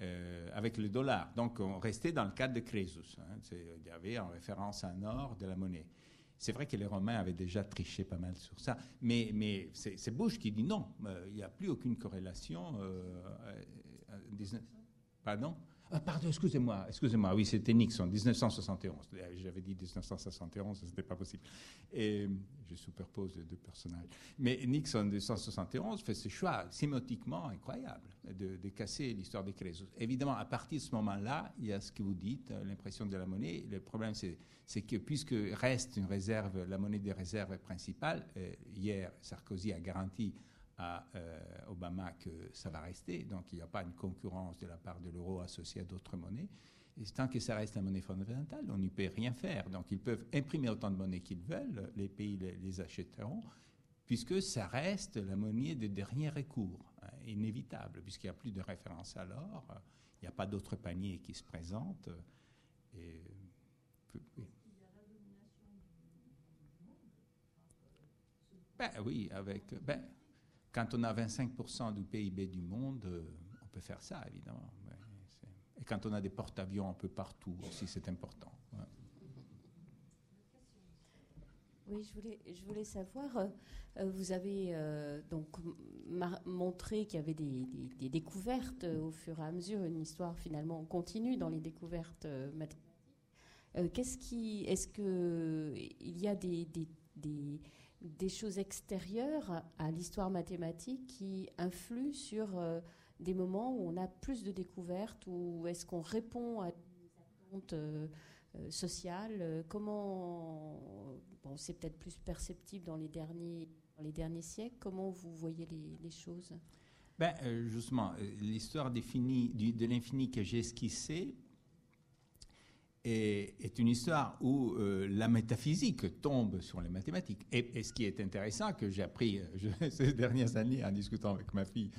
euh, avec le dollar. Donc on restait dans le cadre de Crésus. Hein. il y avait en référence un or de la monnaie. C'est vrai que les Romains avaient déjà triché pas mal sur ça, mais, mais c'est Bush qui dit non, euh, il n'y a plus aucune corrélation. Euh, euh, pardon? Ah, pardon, excusez-moi, excusez-moi, oui, c'était Nixon, 1971. J'avais dit 1971, ce n'était pas possible. Et je superpose deux personnages. Mais Nixon, 1971, fait ce choix sémotiquement incroyable de, casser l'histoire des Crésus. Évidemment, à partir de ce moment-là, il y a ce que vous dites, l'impression de la monnaie. Le problème, c'est que puisque reste une réserve, la monnaie des réserves principales, hier, Sarkozy a garanti à Obama que ça va rester, donc il n'y a pas une concurrence de la part de l'euro associé à d'autres monnaies. Et tant que ça reste la monnaie fondamentale, on n'y peut rien faire. Donc ils peuvent imprimer autant de monnaie qu'ils veulent, les pays les, achèteront, puisque ça reste la monnaie de dernier recours, hein, inévitable, puisqu'il n'y a plus de référence à l'or, il n'y a pas d'autres paniers qui se présentent. Ben oui, avec. Ben, quand on a 25% du PIB du monde, on peut faire ça, évidemment. Et quand on a des porte-avions un peu partout aussi, c'est important. Oui, je voulais, savoir, euh, vous avez euh, donc montré qu'il y avait des, découvertes au fur et à mesure, une histoire finalement continue dans les découvertes euh, mathématiques. Qu'est-ce qui, est-ce que il y a des, choses extérieures à l'histoire mathématique qui influent sur des moments où on a plus de découvertes, ou est-ce qu'on répond à des attentes euh, euh, sociales euh, Comment, bon, c'est peut-être plus perceptible dans les derniers, les derniers siècles, comment vous voyez les, les choses? Ben, Justement, l'histoire de l'infini que j'ai esquissée est, une histoire où la métaphysique tombe sur les mathématiques. Et, ce qui est intéressant, que j'ai appris ces dernières années en discutant avec ma fille,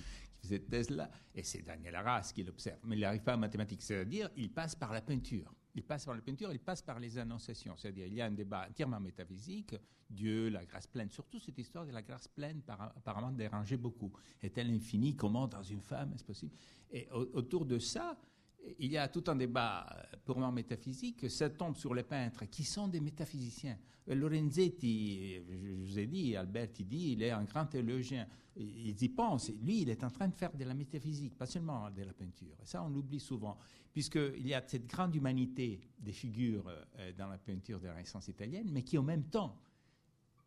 cette thèse-là, et c'est Daniel Arras qui l'observe, mais il n'arrive pas en mathématiques, c'est-à-dire il passe par la peinture. Il passe par la peinture, il passe par les annonciations, c'est-à-dire il y a un débat entièrement métaphysique, Dieu, la grâce pleine, surtout cette histoire de la grâce pleine apparemment dérangeait beaucoup. Est-elle infinie? Comment dans une femme est-ce possible? Et autour de ça, il y a tout un débat purement métaphysique, ça tombe sur les peintres qui sont des métaphysiciens. Lorenzetti, je vous ai dit, Albert, il dit, il est un grand théologien. Ils y pensent. Lui, il est en train de faire de la métaphysique, pas seulement de la peinture. Ça, on l'oublie souvent, puisqu'il y a cette grande humanité des figures euh, dans la peinture de la Renaissance italienne, mais qui, en même temps,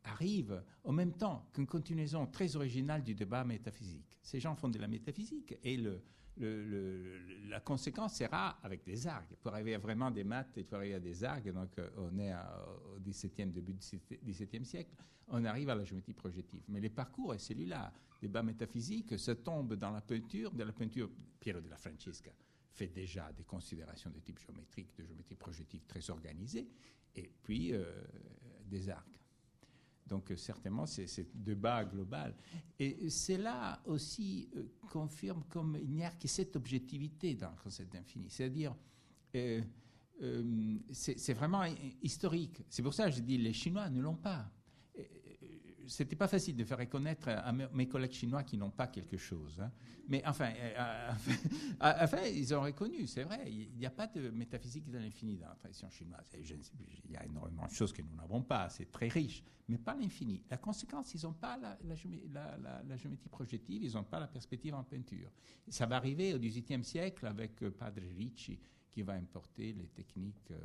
arrive en même temps qu'une continuation très originale du débat métaphysique. Ces gens font de la métaphysique et le, la conséquence sera avec des argues. Pour arriver à vraiment des maths, il faut arriver à des argues. Donc, euh, on est au 17e, début du 17e siècle. On arrive à la géométrie projective. Mais le parcours est celui-là. Débat métaphysique, ça tombe dans la peinture. De la peinture, Piero de la Francesca fait déjà des considérations de type géométrique, de géométrie projective très organisées. Et puis, euh, des argues. Donc certainement, c'est ce débat global. Et cela aussi euh, confirme comme il n'y a que cette objectivité dans le concept d'infini. C'est-à-dire, euh, euh, c'est vraiment historique. C'est pour ça que je dis les Chinois ne l'ont pas c'était pas facile de faire reconnaître à mes collègues chinois qui n'ont pas quelque chose. Hein. Mais enfin, euh, enfin, ils ont reconnu, c'est vrai, il n'y a pas de métaphysique de l'infini dans la tradition chinoise. Il y a énormément de choses que nous n'avons pas, c'est très riche, mais pas l'infini. La conséquence, ils n'ont pas la, la, géométrie projective, ils n'ont pas la perspective en peinture. Ça va arriver au XVIIIe siècle avec euh, Padre Ricci qui va importer les techniques euh,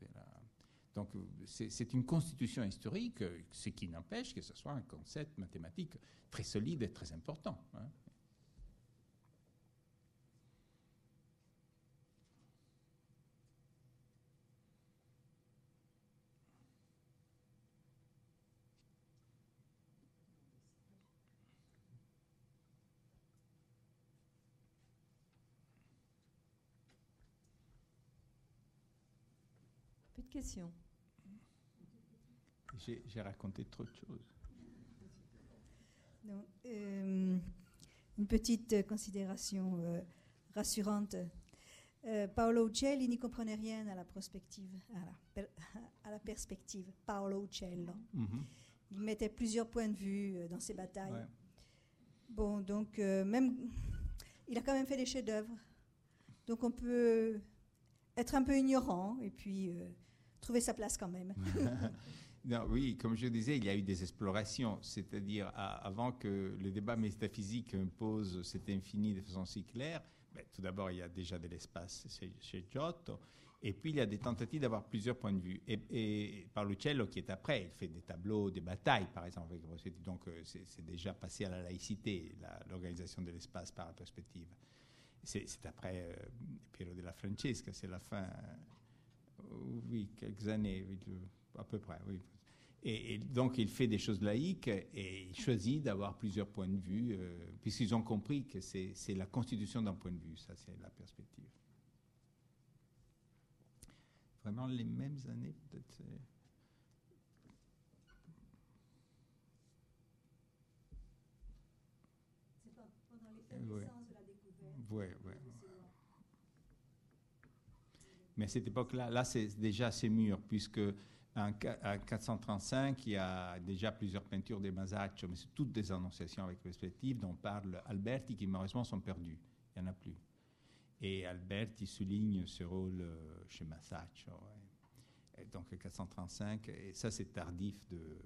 de la donc c'est une constitution historique, ce qui n'empêche que ce soit un concept mathématique très solide et très important. Hein. De questions. J'ai raconté trop de choses. Euh, une petite considération euh, rassurante. Euh, Paolo Uccelli n'y comprenait rien à la prospective, à la, perspective. Paolo Uccello. Mm-hmm. Il mettait plusieurs points de vue dans ses batailles. Bon, donc même, il a quand même fait des chefs-d'œuvre. Donc on peut être un peu ignorant et puis trouver sa place quand même. oui, comme je disais, il y a eu des explorations, c'est-à-dire avant que le débat métaphysique impose cet infini de façon si claire, ben, tout d'abord, il y a déjà de l'espace chez, Giotto, et puis il y a des tentatives d'avoir plusieurs points de vue. Et, et par Lucello, qui est après, il fait des tableaux, des batailles, par exemple, donc euh, c'est déjà passé à la laïcité, l'organisation de l'espace par la perspective. C'est après euh, Piero della Francesca, c'est la fin, oui, quelques années, à peu près, oui. Et, donc, il fait des choses laïques et il choisit d'avoir plusieurs points de vue, euh, puisqu'ils ont compris que c'est la constitution d'un point de vue, ça c'est la perspective. Vraiment les mêmes années, peut-être. C'est l'effervescence de la découverte. Oui, oui. Mais à cette époque-là, là, c'est déjà assez mûr, puisque en 435, il y a déjà plusieurs peintures de Masaccio, mais c'est toutes des annonciations avec perspective dont parle Alberti, qui malheureusement sont perdus. Il n'y en a plus. Et Alberti souligne ce rôle euh, chez Masaccio. donc 435, et ça c'est tardif de,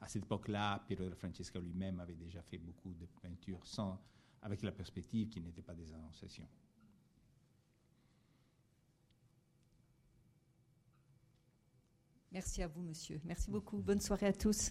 à cette époque-là, Piero de Francesca lui-même avait déjà fait beaucoup de peintures sans, avec la perspective qui n'était pas des annonciations. Merci à vous, monsieur. Merci beaucoup. Bonne soirée à tous.